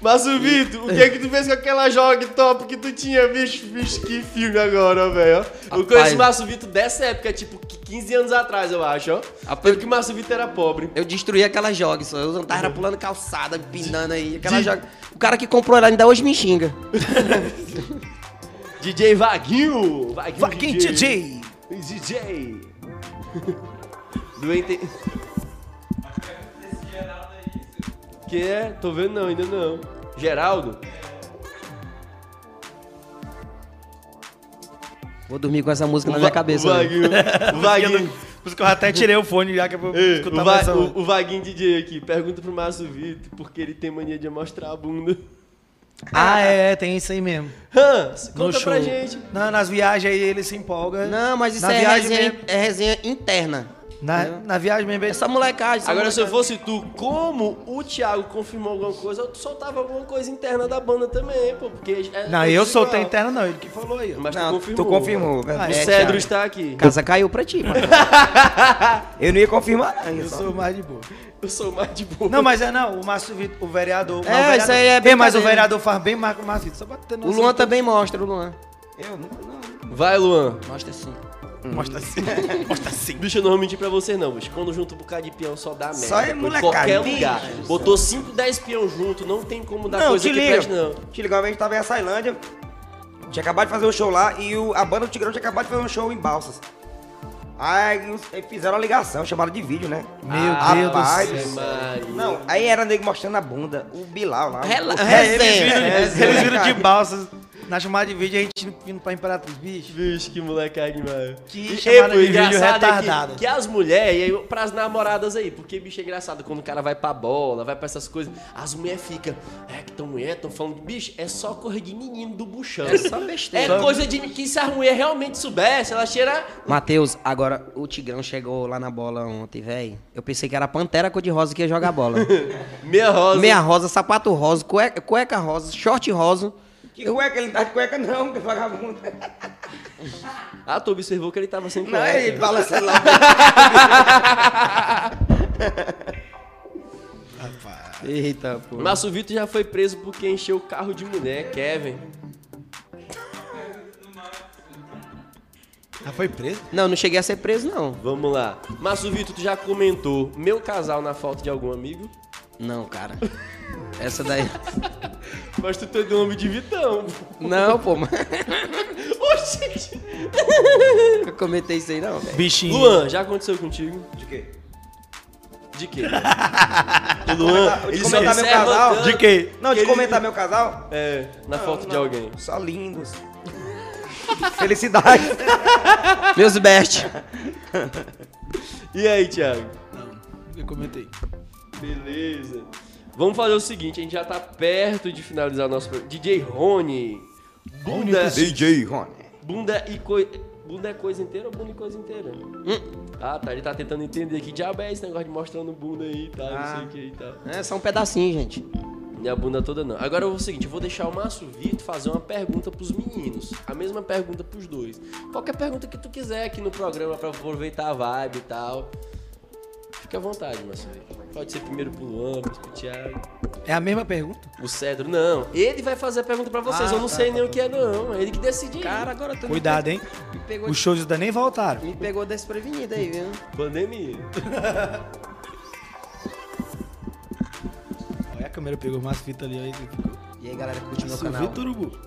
Márcio Vitor, o que é que tu fez com aquela jog top que tu tinha? Bicho, bicho, que filme agora, velho. Eu conheço o Márcio Vitor dessa época, tipo, 15 anos atrás, eu acho, ó. Rapaz. Tempo que o Márcio Vitor era pobre. Eu destruí aquela jogue, só. Eu tava era pulando calçada, empinando aí. Aquela jogue. O cara que comprou ela ainda hoje me xinga. DJ Vaguinho! Vaguinho, Vaguinho DJ. DJ! Doente. Que é? Tô vendo não, ainda não. Geraldo? Vou dormir com essa música na minha cabeça. O né? Vaguinho. O Vaguinho. Por isso que eu até tirei o fone já que eu vou Ei, escutar o, Va- essa- o, o Vaguinho DJ aqui, pergunta pro Márcio Vitor porque ele tem mania de mostrar a bunda. Ah, é, tem isso aí mesmo. Hans, No conta show. pra gente. Não, nas viagens aí ele se empolga. Não, mas isso Na é viagem resenha, mesmo. é resenha interna. Na, na viagem mesmo. Essa molecagem. essa Agora, se eu molecagem. fosse tu, como o Thiago confirmou alguma coisa, eu soltava alguma coisa interna da banda também, pô. Porque é Não, é eu tudo soltei interna não, ele que falou aí. ó. Mas Não, tu confirmou. tu confirmou. O velho. Ah, é, Cedro Thiago. está aqui. Casa caiu pra ti, mano. Eu não ia confirmar, não. Eu só- sou mais de boa. Eu sou mais de boa. Não, mas é não, o Márcio Vitor, o vereador. É, o vereador- isso aí é Ei, mas o vereador faz bem mais que o Márcio Vitor. Só pra ter O noção. Luan também mostra, o Luan. Eu nunca, não. Vai, Luan. Mostra sim. Mostra assim. Mostra assim. Bicho, eu não vou mentir pra você não, bicho. Quando junta um bocado de peão só dá merda. Só é molecada. qualquer Bicho. lugar. Botou 5, 10 peão junto, não tem como dar Não, coisa te que liga. preste, não. Te liga, uma vez a gente tava em Açailândia. Tinha acabado de fazer um show lá e o- a banda do Tigrão tinha acabado de fazer um show em Balsas. Aí fizeram a ligação, chamaram de vídeo, né? Meu Ah, Deus do rapaz. céu. Ave Maria. Não, aí era nego mostrando a bunda, o Bilal lá. Rela- o-. Eles viram, eles viram de balsas na chamada de vídeo a gente vindo pra Imperatriz, bicho. Bicho, que molecada demais. Que E, chamada de vídeo engraçado é retardada. que, que as mulheres, e aí pras namoradas aí, porque bicho é engraçado, quando o cara vai pra bola, vai pra essas coisas, as mulheres ficam, é que tão mulher, tão falando, bicho, é só coisa de menino do buchão. É só besteira. É coisa de que se a mulher realmente soubesse, ela cheira. Matheus, agora o Tigrão chegou lá na bola ontem, velho. Eu pensei que era a Pantera cor-de-rosa que ia jogar bola. Meia rosa. Meia rosa, sapato rosa, cueca, cueca rosa, short rosa. Que cueca, ele não tá de cueca não, que vagabundo. Ah, tu observou que ele tava sem Não, cueca. ele balançando lá. Eita, pô. Márcio Vitor já foi preso porque encheu o carro de mulher, Kevin. Já foi preso? Não, não cheguei a ser preso, não. Vamos lá. Márcio Vitor, tu já comentou meu casal na falta de algum amigo? Não, cara. Essa daí. Mas tu tem nome de Vitão. Não, pô, mas Oxi! eu comentei isso aí não, velho. Bichinho. Luan, já aconteceu contigo? De quê? De quê? o Luan, De ele comentar meu casal? tanto De quê? Não, de Ele- comentar meu casal? É, na foto de alguém. Só lindos. Felicidade. Meus best. E aí, Thiago? Eu comentei. Beleza. Vamos fazer o seguinte, a gente já tá perto de finalizar o nosso programa. DJ Rony. Bunda, DJ Rony. bunda e coi... Bunda é coisa inteira ou bunda e coisa inteira? Ah, tá. Ele tá tentando entender que diabo é esse negócio de mostrando bunda aí e tal, não sei Ah. o que e tal. É só um pedacinho, gente. E a bunda toda não. Agora eu vou o seguinte, eu vou deixar o Márcio Vitor fazer uma pergunta pros meninos. A mesma pergunta pros dois. Qualquer pergunta que tu quiser aqui no programa pra aproveitar a vibe e tal. Fica à vontade, Vitor. Pode ser primeiro pro Luan, depois pro Thiago. É a mesma pergunta? O Cedro, não. Ele vai fazer a pergunta pra vocês. Ah, eu não tá, sei tá, nem tá. o que é, não. É ele que decide. Cara, agora tu Cuidado, me, hein? me pegou, Os shows ainda nem voltaram. me pegou desprevenido aí, viu? Pandemia. Olha a câmera pegou mais fita ali. Aí. E aí, galera, curte meu Isso, canal. Vitor Urubu.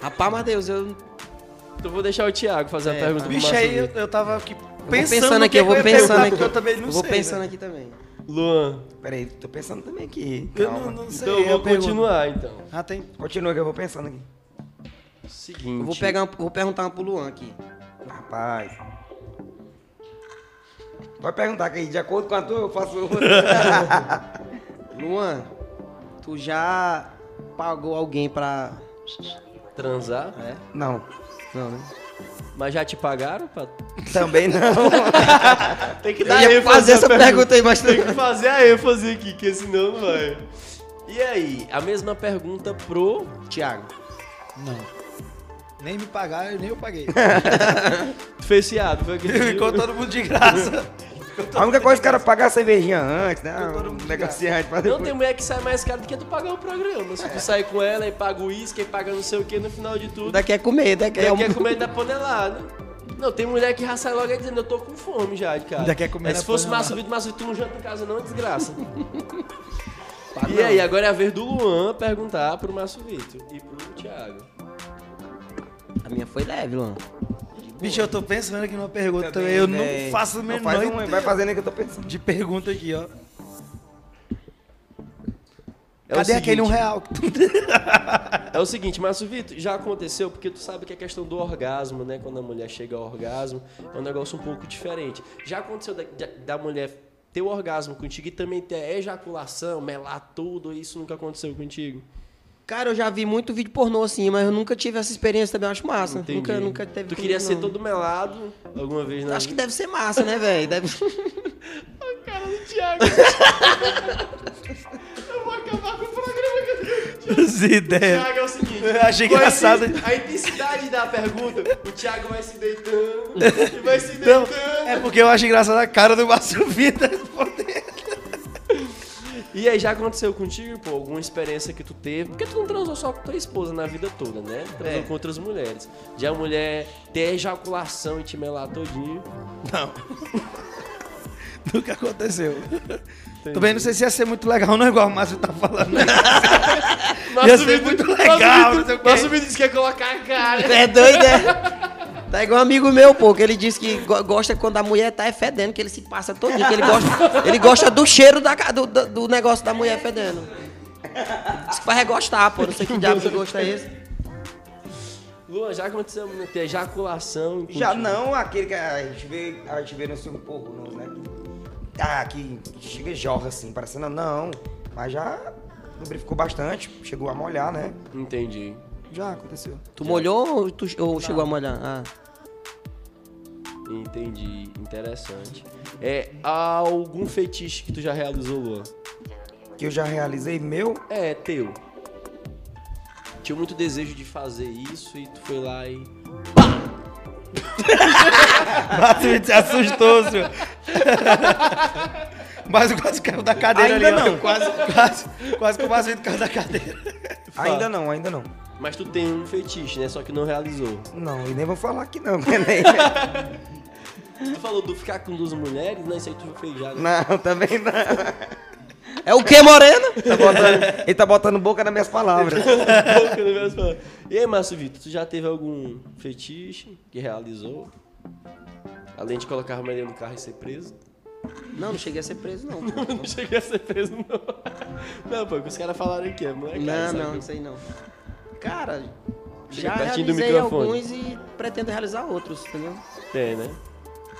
Rapaz, mas Deus, eu Então eu vou deixar o Thiago fazer a É, pergunta tá. pro Bicho, aí eu, eu tava aqui pensando, pensando aqui, eu vou pensando aqui. porque eu também não eu vou sei, pensando né? aqui também. Luan, Pera aí, tô pensando também aqui. Eu Calma. não, não sei. então eu vou a pergunta. continuar, então. Ah, tem. Continua que eu vou pensando aqui. Seguinte. Eu vou, pegar, uma- vou perguntar uma pro Luan aqui. Rapaz. Pode perguntar que aí, de acordo com a tua, eu faço outra. Luan, tu já pagou alguém pra. Transar. É? Não. Não, né? Mas já te pagaram? Pra... Também não. Tem que Eu ia fazer essa pergunta aí, mas Tem que fazer a ênfase aqui, que senão não vai. E aí, a mesma pergunta pro. Thiago. Não. Nem me pagaram, nem eu paguei. Tu fez fiado, foi aquele Ficou todo mundo de graça. A única coisa que o cara pagar a cervejinha antes, né? Um mundo negociante pra Não depois. tem mulher que sai mais caro do que tu pagar o programa. Se tu sair com ela e paga o uísque e paga não sei o que no final de tudo. Daqui é comer, daqui é Ela um... quer comer da panelada. Não, tem mulher que já sai logo aí dizendo, eu tô com fome já, de cara. Ainda quer comer É, na se fosse massa Vitor, massa tu não janta em casa não, é desgraça. e aí, agora é a vez do Luan perguntar pro Márcio Vitor e pro Thiago. A minha foi leve, Luan. Bicho, eu tô pensando aqui numa pergunta também. Eu não véi. faço a Então menor faz um, Vai fazendo aí que eu tô pensando. de pergunta aqui, ó. É o Cadê aquele um seguinte- real? É o seguinte, Márcio Vitor, já aconteceu, porque tu sabe que a questão do orgasmo, né? Quando a mulher chega ao orgasmo, é um negócio um pouco diferente. Já aconteceu da, da- da mulher ter o orgasmo contigo e também ter a ejaculação, melar tudo, isso nunca aconteceu contigo? Cara, eu já vi muito vídeo pornô assim, mas eu nunca tive essa experiência também, eu acho massa. Entendi. Nunca, nunca teve Tu comigo, queria ser não. todo melado alguma vez na Acho que deve ser massa, né, velho? Deve... cara do Thiago. eu vou acabar com o programa. As ideias. Thiago é o seguinte. Eu achei a engraçado. A intensidade da pergunta, o Thiago vai se deitando e vai se Não, deitando. é porque eu acho engraçado a cara do Márcio Vitor respondendo. E aí, já aconteceu contigo, pô, alguma experiência que tu teve? Porque tu não transou só com tua esposa na vida toda, né? Transou É. com outras mulheres. De a mulher ter ejaculação e te melar todinho. Não. Nunca aconteceu. Também não sei se ia ser muito legal, não é igual o Márcio tá falando. Ia ser muito legal, não sei o quê. Nosso vídeo disse que ia colocar a cara. É doido, é? Tá igual um amigo meu, pô, que ele disse que go- gosta quando a mulher tá fedendo, que ele se passa todinho, que ele gosta, ele gosta do cheiro da, do, do, do negócio da mulher fedendo. Diz que vai gostar, pô, não sei que diabo de gosto é esse. Luan, já aconteceu ter ejaculação? Já não aquele que a gente vê, a gente vê no filme porno, né? Ah, que chega e jorra assim, parecendo não. Mas já lubrificou bastante, chegou a molhar, né? Entendi. Já aconteceu. Tu molhou ou, tu, ou chegou a molhar? Ah. Entendi. Interessante. É, há algum fetiche que tu já realizou, Luan? Que eu já realizei meu. É, teu. Tinha muito desejo de fazer isso e tu foi lá e. Márcio se assustou, senhor. Mas quase caiu da cadeira Ainda ali, ó. não. Quase, quase, quase que o Márcio caiu da cadeira. Ainda não, ainda não. Mas tu tem um fetiche, né? Só que não realizou. Não, e nem vou falar que não, porque nem. Tu falou do ficar com duas mulheres, né? Isso aí tu fez já. né? Não, também não. É o que, Morena? Tá botando- ele tá botando boca nas minhas palavras. Boca no meu fala. E aí, Márcio Vitor, tu já teve algum fetiche que realizou? Além de colocar a mulher dentro do carro e ser preso? Não, não cheguei a ser preso, não. Não cheguei a ser preso, não. Não, pô, o que os caras falaram aqui, é moleque. Não, não, isso aí não. Cara, Chega já realizei alguns e pretendo realizar outros, entendeu? Tem, né?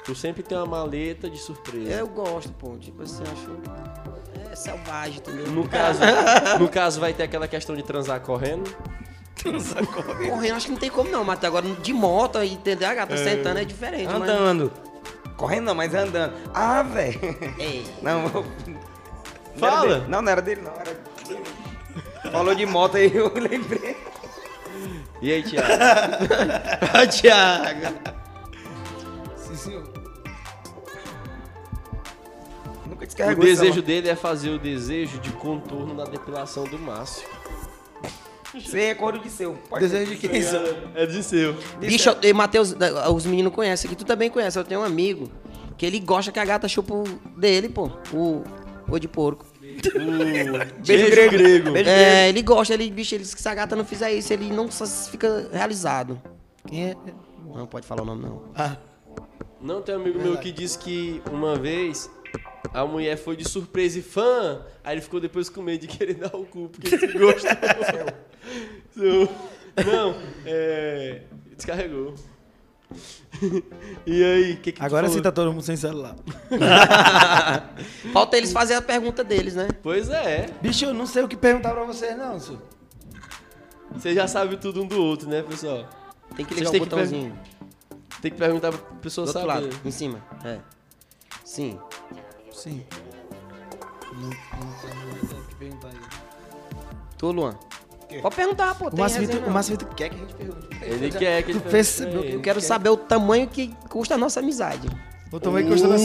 Tu sempre tem uma maleta de surpresa. Eu gosto, pô. Tipo assim, acho. É selvagem, entendeu? No caso, no caso, vai ter aquela questão de transar correndo. Correndo, acho que não tem como não, mas até agora de moto e entendeu? A gata sentando é diferente. mas- Andando. Correndo não, mas andando. Ah, velho. Ei, Não, não Fala. Não, não era dele, não. Era dele. Falou de moto aí, eu lembrei. E aí, Thiago? Ô, Thiago. Sim, senhor. Nunca o descarregou desejo dele é fazer o desejo de contorno na depilação do Márcio. Sem acordo de seu. Pode Desejo de quem? É de seu. Bicho, eu- e Matheus, da- os meninos conhecem aqui, tu também conhece. Eu tenho um amigo que ele gosta que a gata chupa o dele, pô. O. O de porco. Beijo grego. Beijo É, ele gosta, ele, bicho, ele, se a gata não fizer isso, ele não fica realizado. Quem é? Não pode falar o nome, não. Ah, Não, tem um amigo meu que disse que uma vez a mulher foi de surpresa e fã, aí ele ficou depois com medo de querer dar o cu, porque ele se gostou. Não, é. Descarregou. E aí, o que, que agora sim tá todo mundo sem celular. Falta eles fazerem a pergunta deles, né? Pois é, Bicho, eu não sei o que perguntar pra vocês, não, senhor. você já sabe tudo um do outro, né, pessoal? Tem que Vocês ligar o têm que botãozinho. Tem que perguntar pra pessoa Do outro saber. lado, em cima. É. Sim. Sim. Não, não tem o que perguntar aí. Tu, Luan. Pode perguntar, pô. O tem Márcio resenha, Vitor, o não. Márcio Vitor quer que a gente pergunte. Ele quer que Tu percebeu pergunte Eu quero saber o tamanho que custa a nossa amizade. O tamanho que custa cara.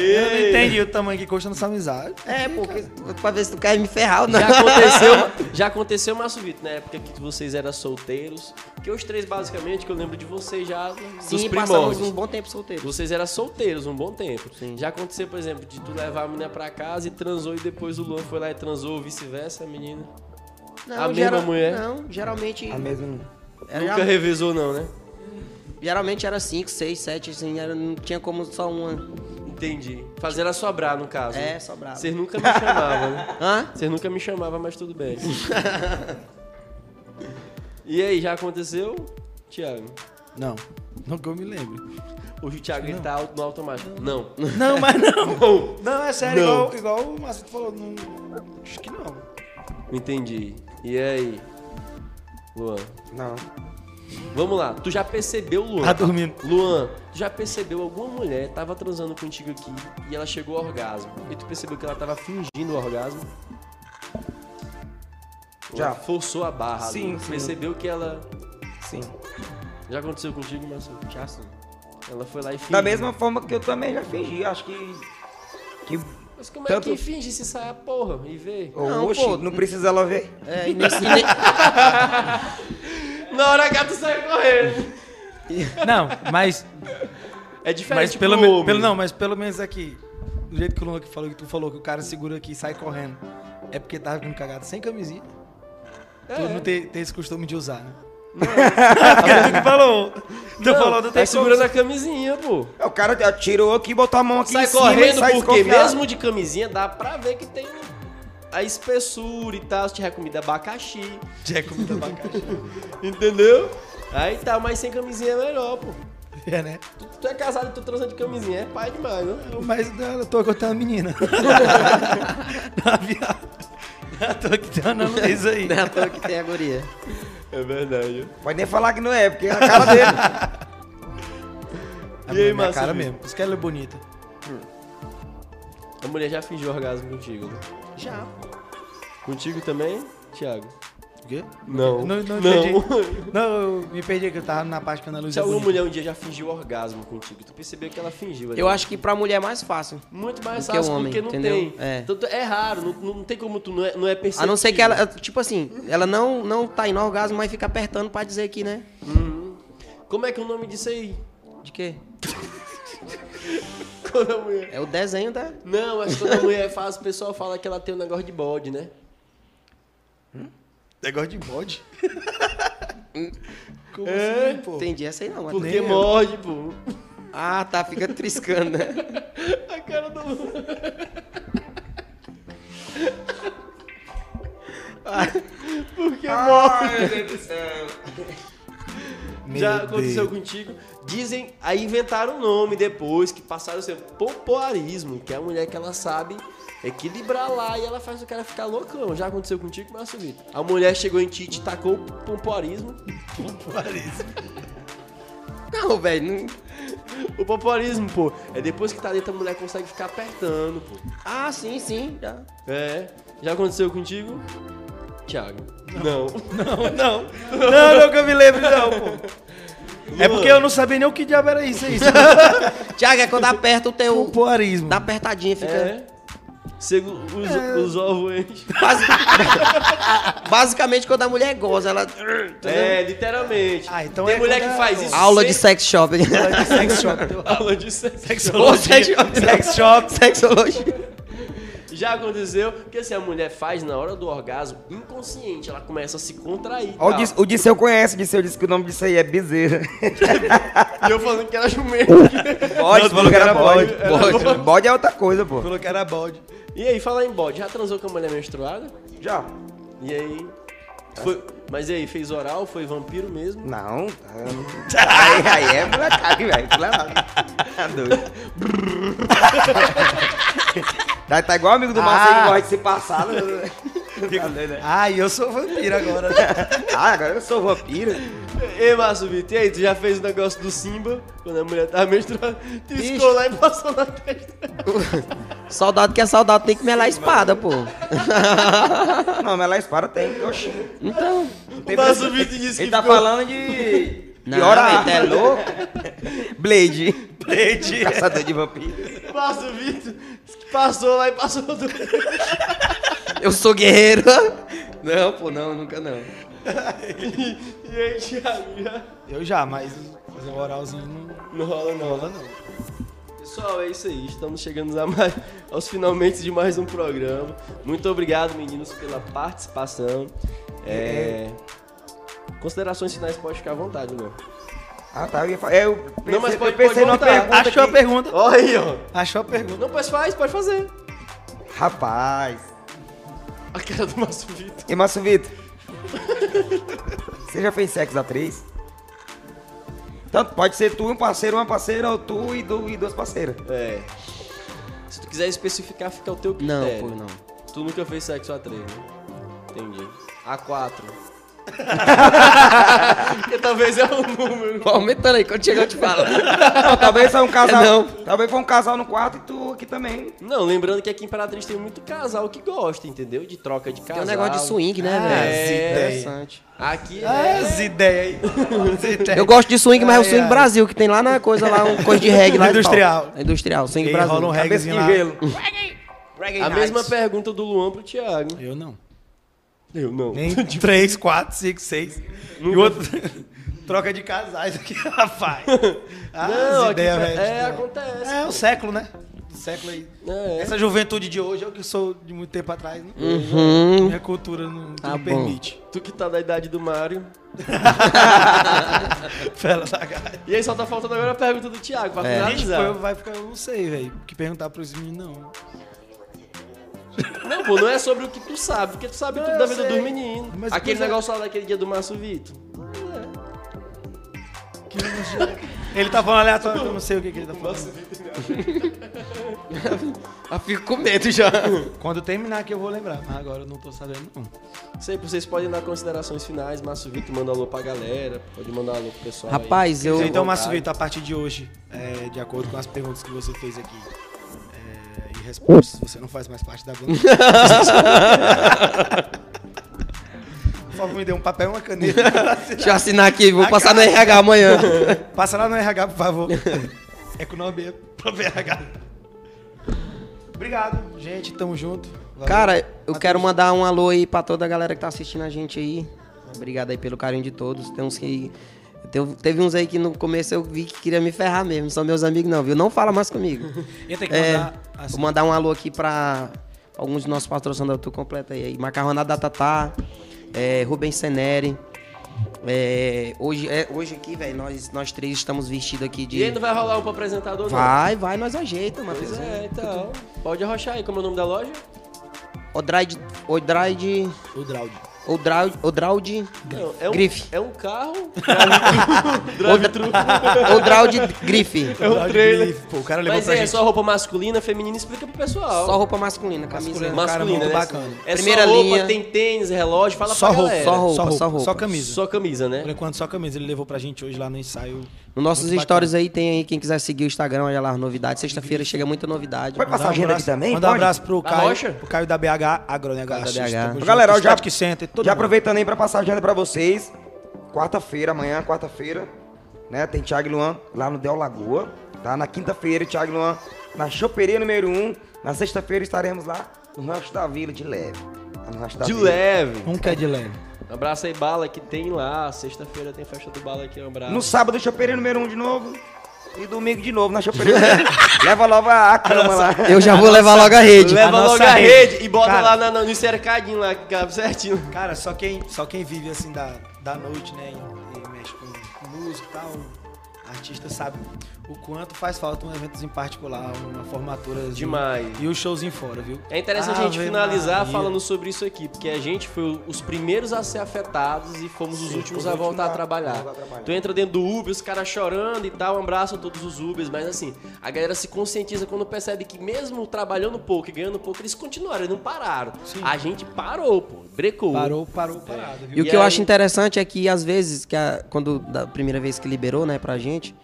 Eu não entendi o tamanho que custa nossa amizade. É, porque pra ver se tu quer me ferrar ou não. Já aconteceu, já aconteceu, Márcio Vitor, na época que vocês eram solteiros. Que os três, basicamente, que eu lembro de vocês já dos Sim, primórdios. passamos um bom tempo solteiro. Vocês eram solteiros um bom tempo. Sim. Já aconteceu, por exemplo, de tu levar a menina pra casa e transou e depois o Luan foi lá e transou ou vice-versa, a menina. Não, a mesma mulher? Não, geralmente. A mesma. Nunca revezou, não, né? Geralmente era 5, 6, 7, assim, era, não tinha como só uma. Entendi. Fazer ela sobrar, no caso. É, né? sobrava. Vocês nunca me chamavam, né? Hã? Vocês nunca me chamavam, mas tudo bem. e aí, já aconteceu, Thiago? Não, não que eu me lembro. Hoje o Thiago ele tá no automático. Não. Não, mas não. Não, é sério, Não. igual, igual o Márcio falou. Não, acho que não. Entendi. E aí, Luan? Não. Vamos lá, tu já percebeu, Luan? Tá dormindo. Luan, tu já percebeu alguma mulher tava transando contigo aqui e ela chegou ao orgasmo? E tu percebeu que ela tava fingindo o orgasmo? Já. Ela forçou a barra. Sim, sim. Percebeu que ela. Sim. Já aconteceu contigo, Marcelo? Já sim. Ela foi lá e fingiu. Da mesma forma que eu também já fingi. Acho que. Que. Mas como Tanto- é que finge se sai a porra e vê? Não, Oxi, pô. não precisa ela ver. É, e nesse, e ne- Na hora que tu sai correndo. Não, mas, É diferente mas pelo, pro me- homem. pelo não, mas pelo menos aqui, do jeito que o Luan que falou que tu falou que o cara segura aqui e sai correndo, é porque tava ficando cagado sem camisinha. Tu não tem, tem esse costume de usar, né? Não. tu que falou. Tu Não, falou, não tá segurando a camisinha, pô. O cara tirou aqui, botou a mão aqui Sai em cima e correndo sai porque mesmo de camisinha dá pra ver que tem a espessura e tal. Se tiver comida abacaxi, é comida abacaxi. entendeu? Aí tá, mas sem camisinha é melhor, pô. É, né? Tu, tu é casado e tu transa de camisinha, é pai demais, né? Mas eu tô contando a menina. Não, viado. Eu tô aqui dando isso aí. não é à toa que tem a guria. É verdade. Pode nem falar que não é, porque é a cara dele. A E aí, minha Márcio cara Vitor? mesmo. Por isso que ela é bonita. A mulher já fingiu orgasmo contigo, né? Já. Contigo também, Thiago? O quê? Não. Não, não, Não. entendi. Não, eu me perdi que eu tava na parte que a Ana Luísa Se é alguma bonita. mulher um dia já fingiu orgasmo contigo, tu percebeu que ela fingiu. ali. Eu acho que pra mulher é mais fácil. Muito mais do que o fácil, homem, porque não entendeu? tem. É. Tanto- é raro, não, não tem como tu não é, não é perceber. A não ser que ela, tipo assim, ela não, não tá indo orgasmo, mas fica apertando pra dizer que, né? Como é que é o nome disso aí? De quê? quando a mulher. É o desenho da. Não, mas quando a mulher faz, o pessoal fala que ela tem um negócio de bode, né? Negócio de bode. Como É, assim, pô? Entendi essa aí não, mas. Porque morde, pô. Ah, tá, fica triscando, né? A cara do. Porque morde. Ai, meu Deus do céu. Já Meu aconteceu Deus. contigo? Dizem, aí inventaram um nome depois, que passaram a ser popoarismo, que é a mulher que ela sabe equilibrar lá e ela faz o cara ficar loucão. Já aconteceu contigo, Márcio Vitor? A mulher chegou em ti e tacou o pompoarismo. Não, velho. Não... O pompoarismo, pô, é depois que tá dentro a mulher consegue ficar apertando, pô. Ah, sim, sim. Já. É. Já aconteceu contigo? Thiago. Não. Não, não. Não, não que eu me lembro, não, pô. É porque eu não sabia nem o que diabo era isso aí. Tiago, é quando aperta o teu. Pompoarismo. Dá apertadinha, fica. É. Segu- os, os ovos enchem. Basi- Basicamente, quando a mulher goza, ela. É, literalmente. Ah, então Tem é mulher que é faz isso. Aula de sem- sex shop. Sex shop. Aula de Sexologia. sex shop. Sex shop. Sexologia. Já aconteceu que assim, a mulher faz na hora do orgasmo inconsciente, ela começa a se contrair. Ó, o. Dis- o Disseu conhece, o Disseu disse que o nome disso aí é bezerra. E eu falando que era jumento. Bode, falou que era bode. Bode. Bode é outra coisa, pô. Falou que era bode. E aí, fala em bode, já transou com a mulher menstruada? Já. E aí? Foi... Mas e aí, fez oral? Foi vampiro mesmo? Não. Aí, aí é molecagem, velho. Tá doido. Tá, tá igual o amigo do Marcelo que Ah. gosta de se passar. né? Né? Ah, e eu sou vampiro agora. né? Ah, agora eu sou vampiro. Ei, Márcio Vitor, e aí, tu já fez o negócio do Simba, quando a mulher tava menstruada, triscou lá e passou na testa. Soldado que é soldado tem que melar a espada, pô. Não, mas lá espada tem. Oxi. Então. O Márcio Vitor disse Ele que tá ficou... falando de. Não, hora. ele é louco. Blade. Blade. Caçador de vampiro. Márcio Vitor disse que passou lá e passou do... Eu sou guerreiro. Não, pô, não, nunca não. E aí, Thiago, já... Eu já, mas fazer um oralzinho não Não rola não. rola, não. Pessoal, é isso aí. Estamos chegando a mais, aos finalmente de mais um programa. Muito obrigado, meninos, pela participação. É... Considerações finais pode ficar à vontade, não. Ah, tá. Eu, ia fa- eu pensei, Não, mas pode- eu pensei pode pergunta. Achou a que- pergunta. Olha aí, ó. Achou a pergunta. Não, pois faz, pode fazer. Rapaz. A cara do Márcio Vitor. E Márcio Vitor? Você já fez sexo a três? Tanto pode ser tu e um parceiro, uma parceira, ou tu e, du- e duas parceiras. É. Se tu quiser especificar, fica ao teu Não, critério. pô, não. Tu nunca fez sexo a três, né? Entendi. A4. Porque talvez é um número. Vou aumentando aí, quando chegar eu te falo. Não, talvez foi um casal. Não. Talvez foi um casal no quarto e tu aqui também. Não, lembrando que aqui em Imperatriz tem muito casal que gosta, entendeu? De troca de casal. Tem um negócio de swing, né, Ah, velho? é. Interessante. Aqui Ah, é... as ideias aí. Eu gosto de swing, mas é o swing. Brasil, que tem lá na coisa lá, um coisa de reggae lá. Industrial. É Industrial, swing E Brasil. rola um reggaezinho de gelo. A mesma pergunta do Luan pro Thiago. Eu não. Eu não. Nem 3, 4, 5, 6. E o outro. Troca de casais aqui, rapaz. Ah, Não, as aqui ideias, tá- velho. é, acontece. É o século, né? O século aí. É. Essa juventude de hoje, eu que sou de muito tempo atrás, né? Uhum. minha cultura não, não bom. permite. Tu que tá da idade do Mário. Fela da gata. E aí só tá faltando agora a pergunta do Thiago, pra É. Gente, finalizar. pô, vai ficar, eu não sei, velho. O que perguntar pros meninos, não. Não, pô, não é sobre o que tu sabe, porque tu sabe tudo da vida sei. dos meninos. Mas- Aquele é- negócio lá daquele dia do Márcio Vitor. Ele tá falando aleatório, eu não sei o que, que ele tá falando. Eu fico com medo já. Quando terminar aqui eu vou lembrar, mas agora eu não tô sabendo, não. Sei, vocês podem dar considerações finais. Márcio Vitor manda alô pra galera, pode mandar alô pro pessoal. aí. Rapaz, eu. então. Márcio Vitor, a partir de hoje, é, de acordo com as perguntas que você fez aqui você não faz mais parte da banda. Por favor, me dê um papel e uma caneta. Deixa eu assinar aqui, vou passar no RH amanhã. Passa lá no RH, por favor. É com o nome pro RH. Obrigado, gente. Tamo junto. Valeu. Cara, eu quero mandar um alô aí pra toda a galera que tá assistindo a gente aí. Obrigado aí pelo carinho de todos. Tem uns que Teve, teve uns aí que no começo eu vi que queria me ferrar mesmo. Não são meus amigos, não, viu? Não fala mais comigo. Eu tenho que É, mandar. assim, vou mandar um alô aqui pra alguns dos nossos patrocinadores, tu completa aí. Macarronada da Tatá, é, Rubens Seneri. É, hoje, é, hoje aqui, velho, nós, nós três estamos vestidos aqui de. E ainda vai rolar um pro apresentador? não? Vai, vai, nós ajeita. Pois é, então. Pode arrochar aí, como é o nome da loja? Odraide. Odraide. O Draud. Odraud. Não, é um, Grife. É um carro. Odraud Grife. É um trailer. Pô, o cara levou Mas pra é gente. só roupa masculina, feminina, explica pro pessoal. Só roupa masculina, camisa. Masculina. masculina, cara, muito né? bacana. É Primeira só roupa, linha. tem tênis, relógio, fala Só pra roupa, galera. só roupa, só roupa, só roupa. só camisa. Só camisa, né? Por enquanto, só camisa. Ele levou pra gente hoje lá no ensaio. Nos nossos Muito stories aí tem aí, quem quiser seguir o Instagram, olha lá, novidade. Sexta-feira chega muita novidade. Pode passar um agenda aqui também? Mandar um abraço pro Caio, Rocha? pro Caio da BH Agronegócio. Galera, já, Center, todo já mundo. aproveitando aí pra passar a agenda pra vocês. Quarta-feira, amanhã, quarta-feira, né? Tem Thiago e Luan lá no Del Lagoa. Tá? Na quinta-feira, Thiago e Luan na Choperia número 1. Na sexta-feira estaremos lá no Rancho da Vila, de leve. Lá no Rancho da De Vila. leve. Um que é de leve. Um abraço aí, Bala, que tem lá. Sexta-feira tem festa do Bala aqui, um abraço. No sábado, Choperia número 1 de novo. E domingo de novo na Choperia. Leva logo a cama lá. Eu já vou levar logo a rede. Leva A logo nossa a rede. rede e bota Cara. lá na, na- no cercadinho lá, que cabe certinho. Cara, só quem, só quem vive assim da, da noite, né? E, e mexe com, com música e tal, artista sabe o quanto faz falta um evento em particular, uma formatura. Demais. E o showzinho fora, viu? É interessante a gente Ave finalizar Maria. falando sobre isso aqui, porque a gente foi os primeiros a ser afetados e fomos os últimos os a voltar a trabalhar. a trabalhar. Tu entra dentro do Uber, os caras chorando e tal, um abraço a todos os Ubers, mas assim, a galera se conscientiza quando percebe que mesmo trabalhando pouco e ganhando pouco, eles continuaram, eles não pararam. A gente parou, pô, brecou. Parou, parou, parado, viu? E o E que eu aí- acho interessante é que, às vezes, que a- quando da primeira vez que liberou, né, pra gente,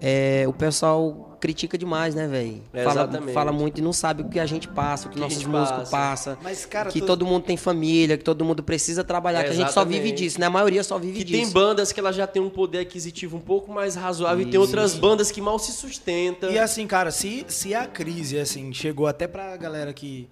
é, o pessoal critica demais, né, velho? É, fala, exatamente. fala muito e não sabe o que a gente passa, o que, Que nossos músicos passa. passam. Mas, cara, que tu- todo mundo tem família, que todo mundo precisa trabalhar, É, que a gente só vive disso, né? A maioria só vive Que disso. tem bandas que elas já têm um poder aquisitivo um pouco mais razoável e tem outras bandas que mal se sustentam. E assim, cara, se, se a crise, assim, chegou até pra galera que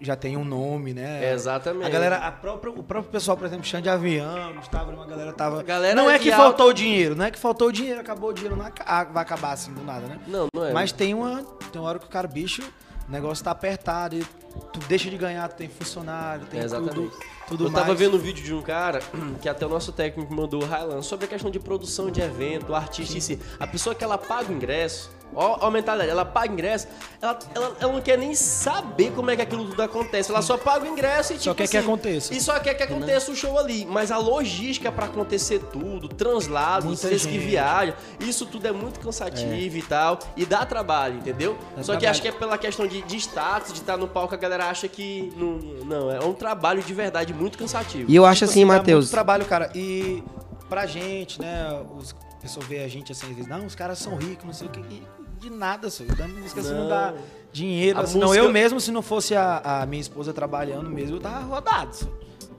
já tem um nome, né? É, exatamente. A galera, a própria, o próprio pessoal, por exemplo, Xande de Avião, Gustavo, uma galera tava. A galera não é que alta- faltou dinheiro, não é que faltou dinheiro, acabou o dinheiro, não aca- vai acabar assim do nada, né? Não, não é. Mas tem uma, tem uma hora que o cara, bicho, o negócio tá apertado, e tu deixa de ganhar, tu tem funcionário, tem É, exatamente. tudo, tudo Eu mais. tava vendo um vídeo de um cara, que até o nosso técnico mandou, o Highland, sobre a questão de produção de evento, artista em si. A pessoa que ela paga o ingresso, ó, ó a mentalidade, ela paga ingresso, ela, ela, ela não quer nem saber como é que aquilo tudo acontece. Ela só paga o ingresso e Só tipo quer que assim, aconteça. E só quer que aconteça o show ali. Mas a logística pra acontecer tudo, translados, Muita vocês que gente. viajam, isso tudo é muito cansativo e tal. E dá trabalho, entendeu? Dá só que trabalho. acho que é pela questão de, de status, de estar no palco, a galera acha que. Não, não, é um trabalho de verdade muito cansativo. E eu acho Tipo assim, dá Matheus. trabalho, cara. E pra gente, né? Os pessoas vê a gente assim, às vezes, não, os caras são ricos, não sei o que. De nada, só. Da música assim, não Não. dá dinheiro. Assim, não, música- eu mesmo, se não fosse a, a minha esposa trabalhando mesmo, eu tava rodado. só.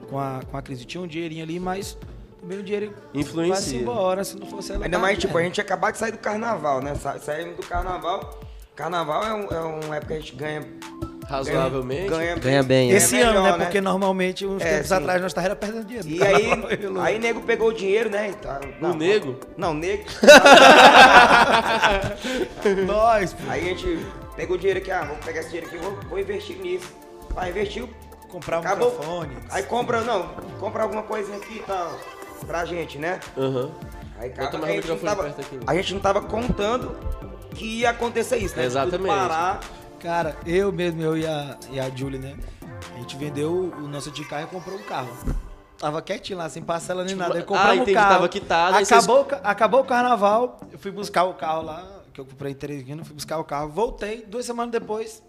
Com a, com a crise. Tinha um dinheirinho ali, mas também o dinheiro Influencia. vai-se embora. Se não fosse ela. Ainda tá- mais, tipo, a gente acabou de sair do carnaval, né? Sa- Saímos do carnaval. Carnaval é, um, é uma época que a gente ganha. Razoavelmente. Ganha, Ganha bem, é. Esse ano, melhor, né? Porque normalmente, uns É, tempos sim. atrás, nós tava perdendo dinheiro. E aí, aí nego pegou o dinheiro, né? e tá- não, nego? Não, nego. Nós, pô. Aí a gente pegou o dinheiro aqui, ah, vou pegar esse dinheiro aqui, vou, vou investir nisso. Aí investiu, Comprar um acabou. microfone. Aí compra, não, compra alguma coisinha aqui e tal, pra gente, né? Aham. Aí acaba a o gente, tava, aqui. a gente não tava contando que ia acontecer isso, né? Exatamente. Parar, Cara, eu mesmo, eu e a, e a Julie, né? A gente vendeu o nosso de carro e comprou um carro. Tava quietinho lá, sem parcela nem nada. Aí ah, compramos entendi, o carro. tava quitado, Acabou, o ca- acabou o carnaval, eu fui buscar o carro lá, que eu comprei em Teresina, fui buscar o carro, voltei, duas semanas depois,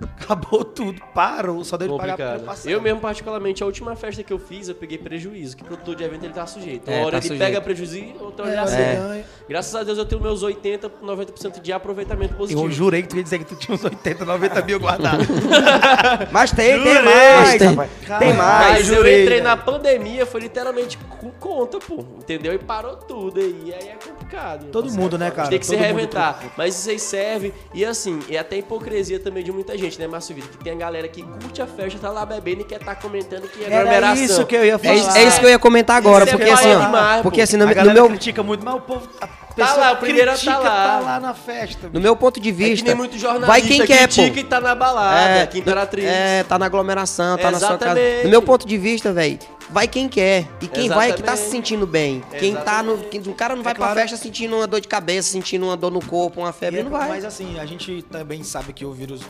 acabou tudo, parou, só deu de pagar. Eu mesmo, particularmente, a última festa que eu fiz, eu peguei prejuízo, que produtor de evento ele tá sujeito. É, Uma hora tá ele sujeito. pega prejuízo e outra hora É, ele ganha. Graças a Deus eu tenho meus 80, 90% de aproveitamento positivo. Eu jurei que tu ia dizer que tu tinha uns 80, 90 mil guardados. Mas tem, tem Jurei. mais, Tem. rapaz. Cara, Tem mais. Mas eu jurei, entrei na pandemia, foi literalmente com conta, pô. Entendeu? E parou tudo aí. Aí é complicado. Todo mundo, né, cara? tem que se Todo mundo, reinventar. Mas isso aí serve. E assim, é até hipocrisia também de muita gente, né? né, Márcio Vitor? Que tem a galera que curte a festa, tá lá bebendo e quer tá comentando que é Era aglomeração. isso que eu ia falar. É isso, é isso que eu ia comentar agora, Isso é porque assim, ó, porque pô. assim, no, a no meu, critica muito, mas o povo. Pessoa lá, o primeiro tá critica, lá. tá lá na festa. no meu ponto de É que vista, nem muito jornalista vai quem quer, pô. critica e tá na balada, que Imperatriz. É, tá na aglomeração, tá na sua casa. Exatamente. No meu ponto de vista, velho, vai quem quer. E quem vai é que tá se Exatamente. sentindo bem. Quem tá no. Quem, o cara não vai É claro. pra festa sentindo uma dor de cabeça, sentindo uma dor no corpo, uma febre, é- não vai. Mas assim, a gente também sabe que o vírus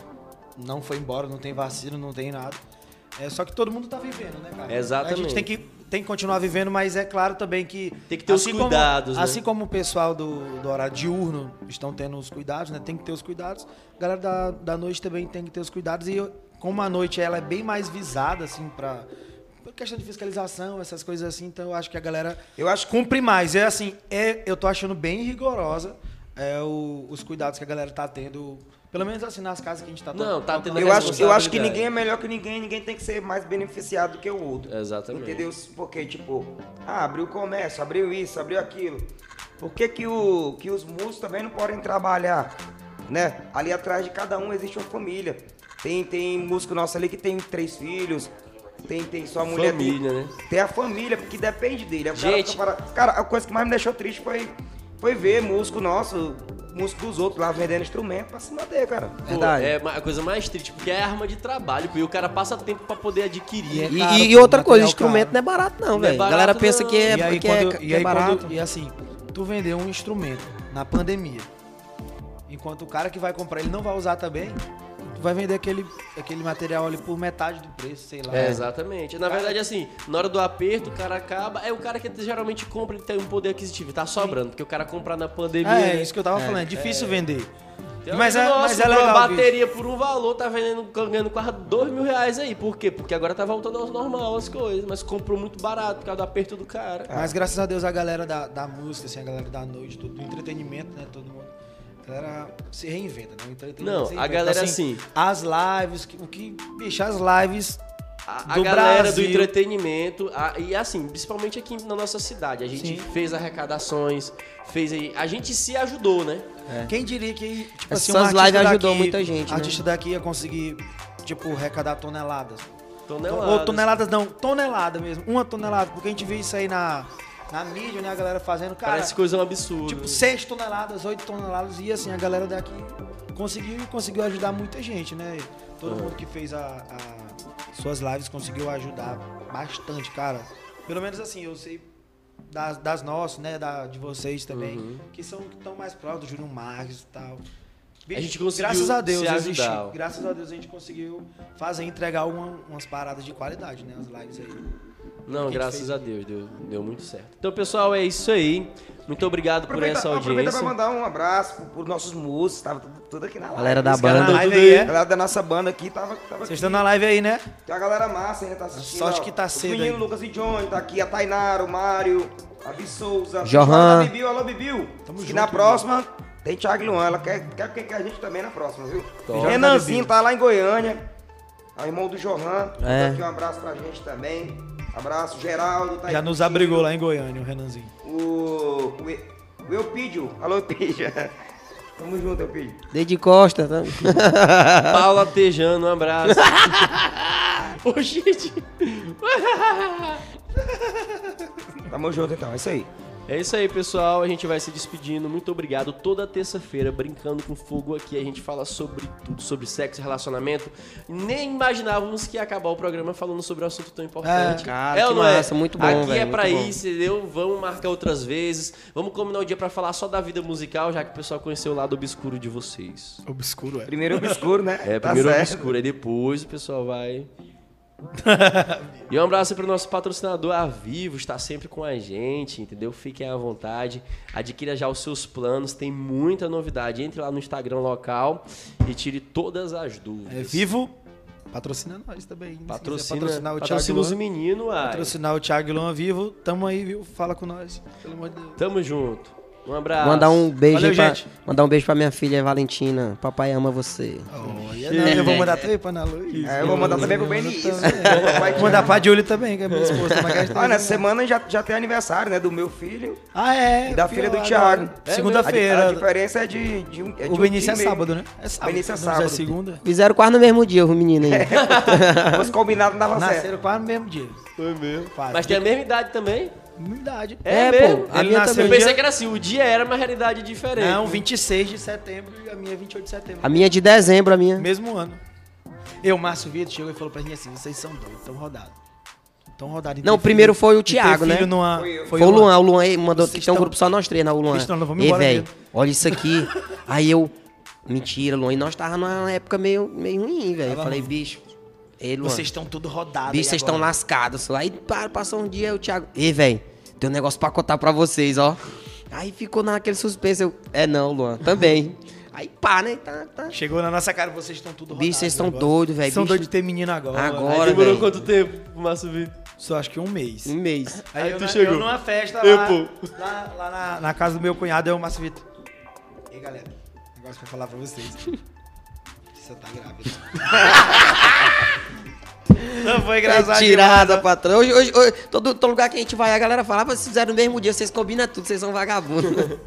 não foi embora, não tem vacina, não tem nada. É só que todo mundo tá vivendo, né, cara? Exatamente. A gente tem que, tem que continuar vivendo, mas é claro também que. Tem que ter os como- cuidados, né? Assim como o pessoal do, do horário diurno estão tendo os cuidados, né? Tem que ter os cuidados. A galera da, da noite também tem que ter os cuidados. E como a noite ela é bem mais visada, assim, pra. por questão de fiscalização, essas coisas assim, então eu acho que a galera Eu acho que cumpre mais. É assim, é, eu tô achando bem rigorosa é, o- os cuidados que a galera tá tendo. Pelo menos assim, nas casas que a gente tá Não, tá tendo Eu acho, eu acho que ninguém é melhor que ninguém, ninguém tem que ser mais beneficiado do que o outro. Exatamente. Entendeu? Porque, tipo, ah, abriu o comércio, abriu isso, abriu aquilo. Por que, que, o, que os músicos também não podem trabalhar? Né? Ali atrás de cada um existe uma família. Tem, tem músico nosso ali que tem três filhos, tem, tem sua mulher. Família, tem, né? Tem a família, porque depende dele. O cara Gente. fica para- Cara, a coisa que mais me deixou triste foi, foi ver músico nosso, músico dos outros lá vendendo instrumento pra se manter, cara. Pô, Verdade. é a coisa mais triste, porque é arma de trabalho, pô, e o cara passa tempo pra poder adquirir. E, caro, e pô, outra coisa, instrumento caro. não é barato, não, é velho. a barato, galera pensa não. que é, e aí, que é, quando, que e é aí barato. quando- e assim, tu vender um instrumento na pandemia, enquanto o cara que vai comprar ele não vai usar também, tu vai vender aquele, aquele material ali por metade do preço, sei lá. É, exatamente. Na verdade, assim, na hora do aperto, o cara acaba. É o cara que geralmente compra e tem um poder aquisitivo. Tá sobrando, porque o cara comprar na pandemia. É, né? isso que eu tava falando, é difícil vender. Tem um mas, é, amigo mas é comprou legal. uma bicho. bateria por um valor, tá vendendo, ganhando quase dois mil reais aí. Por quê? Porque agora tá voltando ao normal as coisas. Mas comprou muito barato por causa do aperto do cara. Mas graças a Deus a galera da, da música, assim, a galera da noite, do, do entretenimento, né? Todo mundo. A galera se reinventa, né? O entretenimento Não, a reinventa. galera, assim- As lives, que- o que. Bicho, as lives. A, a do galera Brasil. do entretenimento, a- e assim, principalmente aqui na nossa cidade, a gente Sim. fez arrecadações, fez aí, a gente se ajudou, né? Quem diria que, tipo Essas assim, um artista lives ajudou daqui- muita gente, né? artista daqui ia conseguir, tipo, arrecadar toneladas. Toneladas. Ou toneladas não, tonelada mesmo. Uma tonelada, porque a gente vê isso aí na, na mídia, né? A galera fazendo, cara. Parece coisa um absurdo. Tipo, 6 toneladas, 8 toneladas, e assim, a galera daqui conseguiu e conseguiu ajudar muita gente, né? Todo mundo que fez a, a- suas lives conseguiu ajudar bastante, cara. Pelo menos assim, eu sei das, das nossas, né? Da, de vocês também, Uhum. que são que estão mais próximos, do Júnior Marques e tal. Bicho, A gente conseguiu graças a Deus, existe- graças a Deus a gente conseguiu fazer, entregar uma- umas paradas de qualidade, né? As lives aí. Não, graças a Deus, deu, deu muito certo. Então, pessoal, é isso aí. Muito obrigado por Aproveita, essa aproveita audiência. pra mandar um abraço pro- pros nossos músicos, tava tudo, tudo aqui na live. Galera da Esse cara banda. na Live aí, é? A galera da nossa banda aqui tava, tava Vocês aqui. estão na live aí, né? Tem uma galera massa ainda, tá assistindo. Sorte ó. que tá Os cedo meninos aí. Lucas e Johnny, tá aqui a Tainara, o Mário, a Bissouza. Johan. A Bibiu, alô Bibiu. Tamo e junto, na próxima tem Thiago e Luan, ela quer, quer, quer que a gente também na próxima, viu? Top. Renanzinho tá lá em Goiânia. É o irmão do Johan. É. Manda aqui um abraço pra gente também. Abraço, Geraldo. Tá Já aí nos abrigou lá em Goiânia, o Renanzinho. O, o, o Eupídio. Alô, Eupídio. Tamo junto, Eupídio. Desde Costa, tá? Paula Tejano, um abraço. Ô, gente. Tamo junto então, é isso aí. É isso aí, pessoal. A gente vai se despedindo. Muito obrigado. Toda terça-feira, brincando com fogo aqui, a gente fala sobre tudo, sobre sexo e relacionamento. Nem imaginávamos que ia acabar o programa falando sobre um assunto tão importante. É, cara, ou que não massa, muito bom, Aqui velho, é pra muito bom. isso, entendeu? Vamos marcar outras vezes. Vamos combinar o dia pra falar só da vida musical, já que o pessoal conheceu o lado obscuro de vocês. Obscuro, é. Primeiro obscuro, né? É, Tá primeiro certo. obscuro, aí depois o pessoal vai. E um abraço para o nosso patrocinador a Vivo, está sempre com a gente, entendeu? Fiquem à vontade, adquira já os seus planos, tem muita novidade. Entre lá no Instagram local e tire todas as dúvidas. É vivo. Patrocina nós também. Patrocina, patrocinar o patrocina Thiago os meninos. Patrocinar o Thiago Luan vivo. Tamo aí, viu? Fala com nós. Pelo amor de Deus. Tamo junto. Um abraço. Mandar um beijo Valeu, pra, gente. mandar um beijo pra minha filha Valentina. Papai ama você. Olha, não, eu vou mandar também pra Ana Luiz. É, eu vou mandar também pro Benício. Vou mandar pra Júlia também, que é minha esposa. A Ah, nessa semana já, já tem aniversário, né? Do meu filho Ah, é. e da filha do lá Thiago. agora. A, di- a Segunda-feira. diferença é de, de um. É de O um Benício é e meio. sábado, né? É sábado. Benício é Não, já sábado. segunda. Fizeram quase no mesmo dia, o menino aí. Se fosse combinado, não dava certo. Nasceram quase no mesmo dia. Foi mesmo. Mas tem a mesma idade também? Idade. É, É, pô, a Ele minha nasceu Eu também. pensei dia- que era assim, o dia era uma realidade diferente. Não, 26 de setembro e a minha é 28 de setembro. A minha é de dezembro, a minha. Mesmo ano. Eu, Márcio Vitor, chegou e falou pra mim assim: vocês são doidos, tão rodados. Tão rodados. Não, primeiro filho- foi o Thiago, né? Numa... Foi eu. Foi o Luan, o Luan aí mandou Vocês que tem um grupo só nós três na o Luan. Estão- vamos Ei, velho, olha isso aqui. aí eu. Mentira, Luan. E nós tava numa época meio, meio ruim, velho. Eu falei, ruim. bicho. Ei, Luan. Vocês estão tudo rodados. Bicho, aí vocês estão lascados. Aí para, passou um dia, o Thiago. Ei, velho, tem um negócio pra contar pra vocês, ó. Aí ficou naquele suspense. Eu, é não, Luan, também. Aí pá, né? Tá, tá. Chegou na nossa cara, vocês estão tudo rodados. Bicho, vocês estão doidos, velho. São doidos de ter menino agora. Agora. Aí demorou velho. quanto tempo pro Márcio Vitor? Só acho que um mês. Um mês. Aí eu tu na- chegou. Eu numa festa Eu, lá, pô. lá, lá na, na casa do meu cunhado, eu, Márcio Vitor. E aí, galera, negócio pra falar pra vocês. Você tá grávida. Não foi engraçado. É tirada, patrão. Hoje, hoje, hoje, todo, todo lugar que a gente vai, a galera fala, ah, vocês fizeram no mesmo dia, vocês combinam tudo, vocês são vagabundos.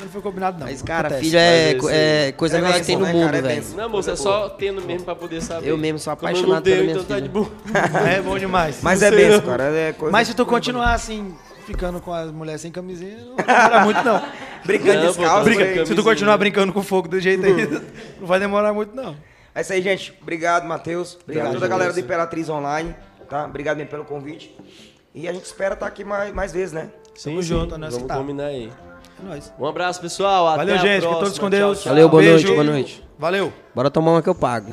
Não foi combinado, não. Mas, cara, Acontece. filho é, Mas é coisa é melhor que tem no né, mundo, cara? É velho. bênção. Não, moço, é só tendo mesmo pra poder saber. Eu mesmo sou não apaixonado minha então tá de boa. É bom demais. Mas Não é sei benção, não. cara. É coisa Mas se tu continuar assim, ficando com as mulheres sem camisinha, não vai demorar muito, não. Brincando descalço. tá brincando. Se tu continuar brincando com fogo do jeito aí, não vai demorar muito, não. É isso aí, gente. Obrigado, Matheus. Obrigado a toda a galera do Imperatriz Online. Tá? Obrigado mesmo pelo convite. E a gente espera estar aqui mais, mais vezes, né? Sim, Tamo sim, junto, nós Vamos tá. combinar aí. É nóis. Um abraço, pessoal. Até Valeu, a gente. próxima. Fiquem todos com Deus. Valeu, boa Beijo. noite, boa noite. Valeu. Bora tomar uma que eu pago.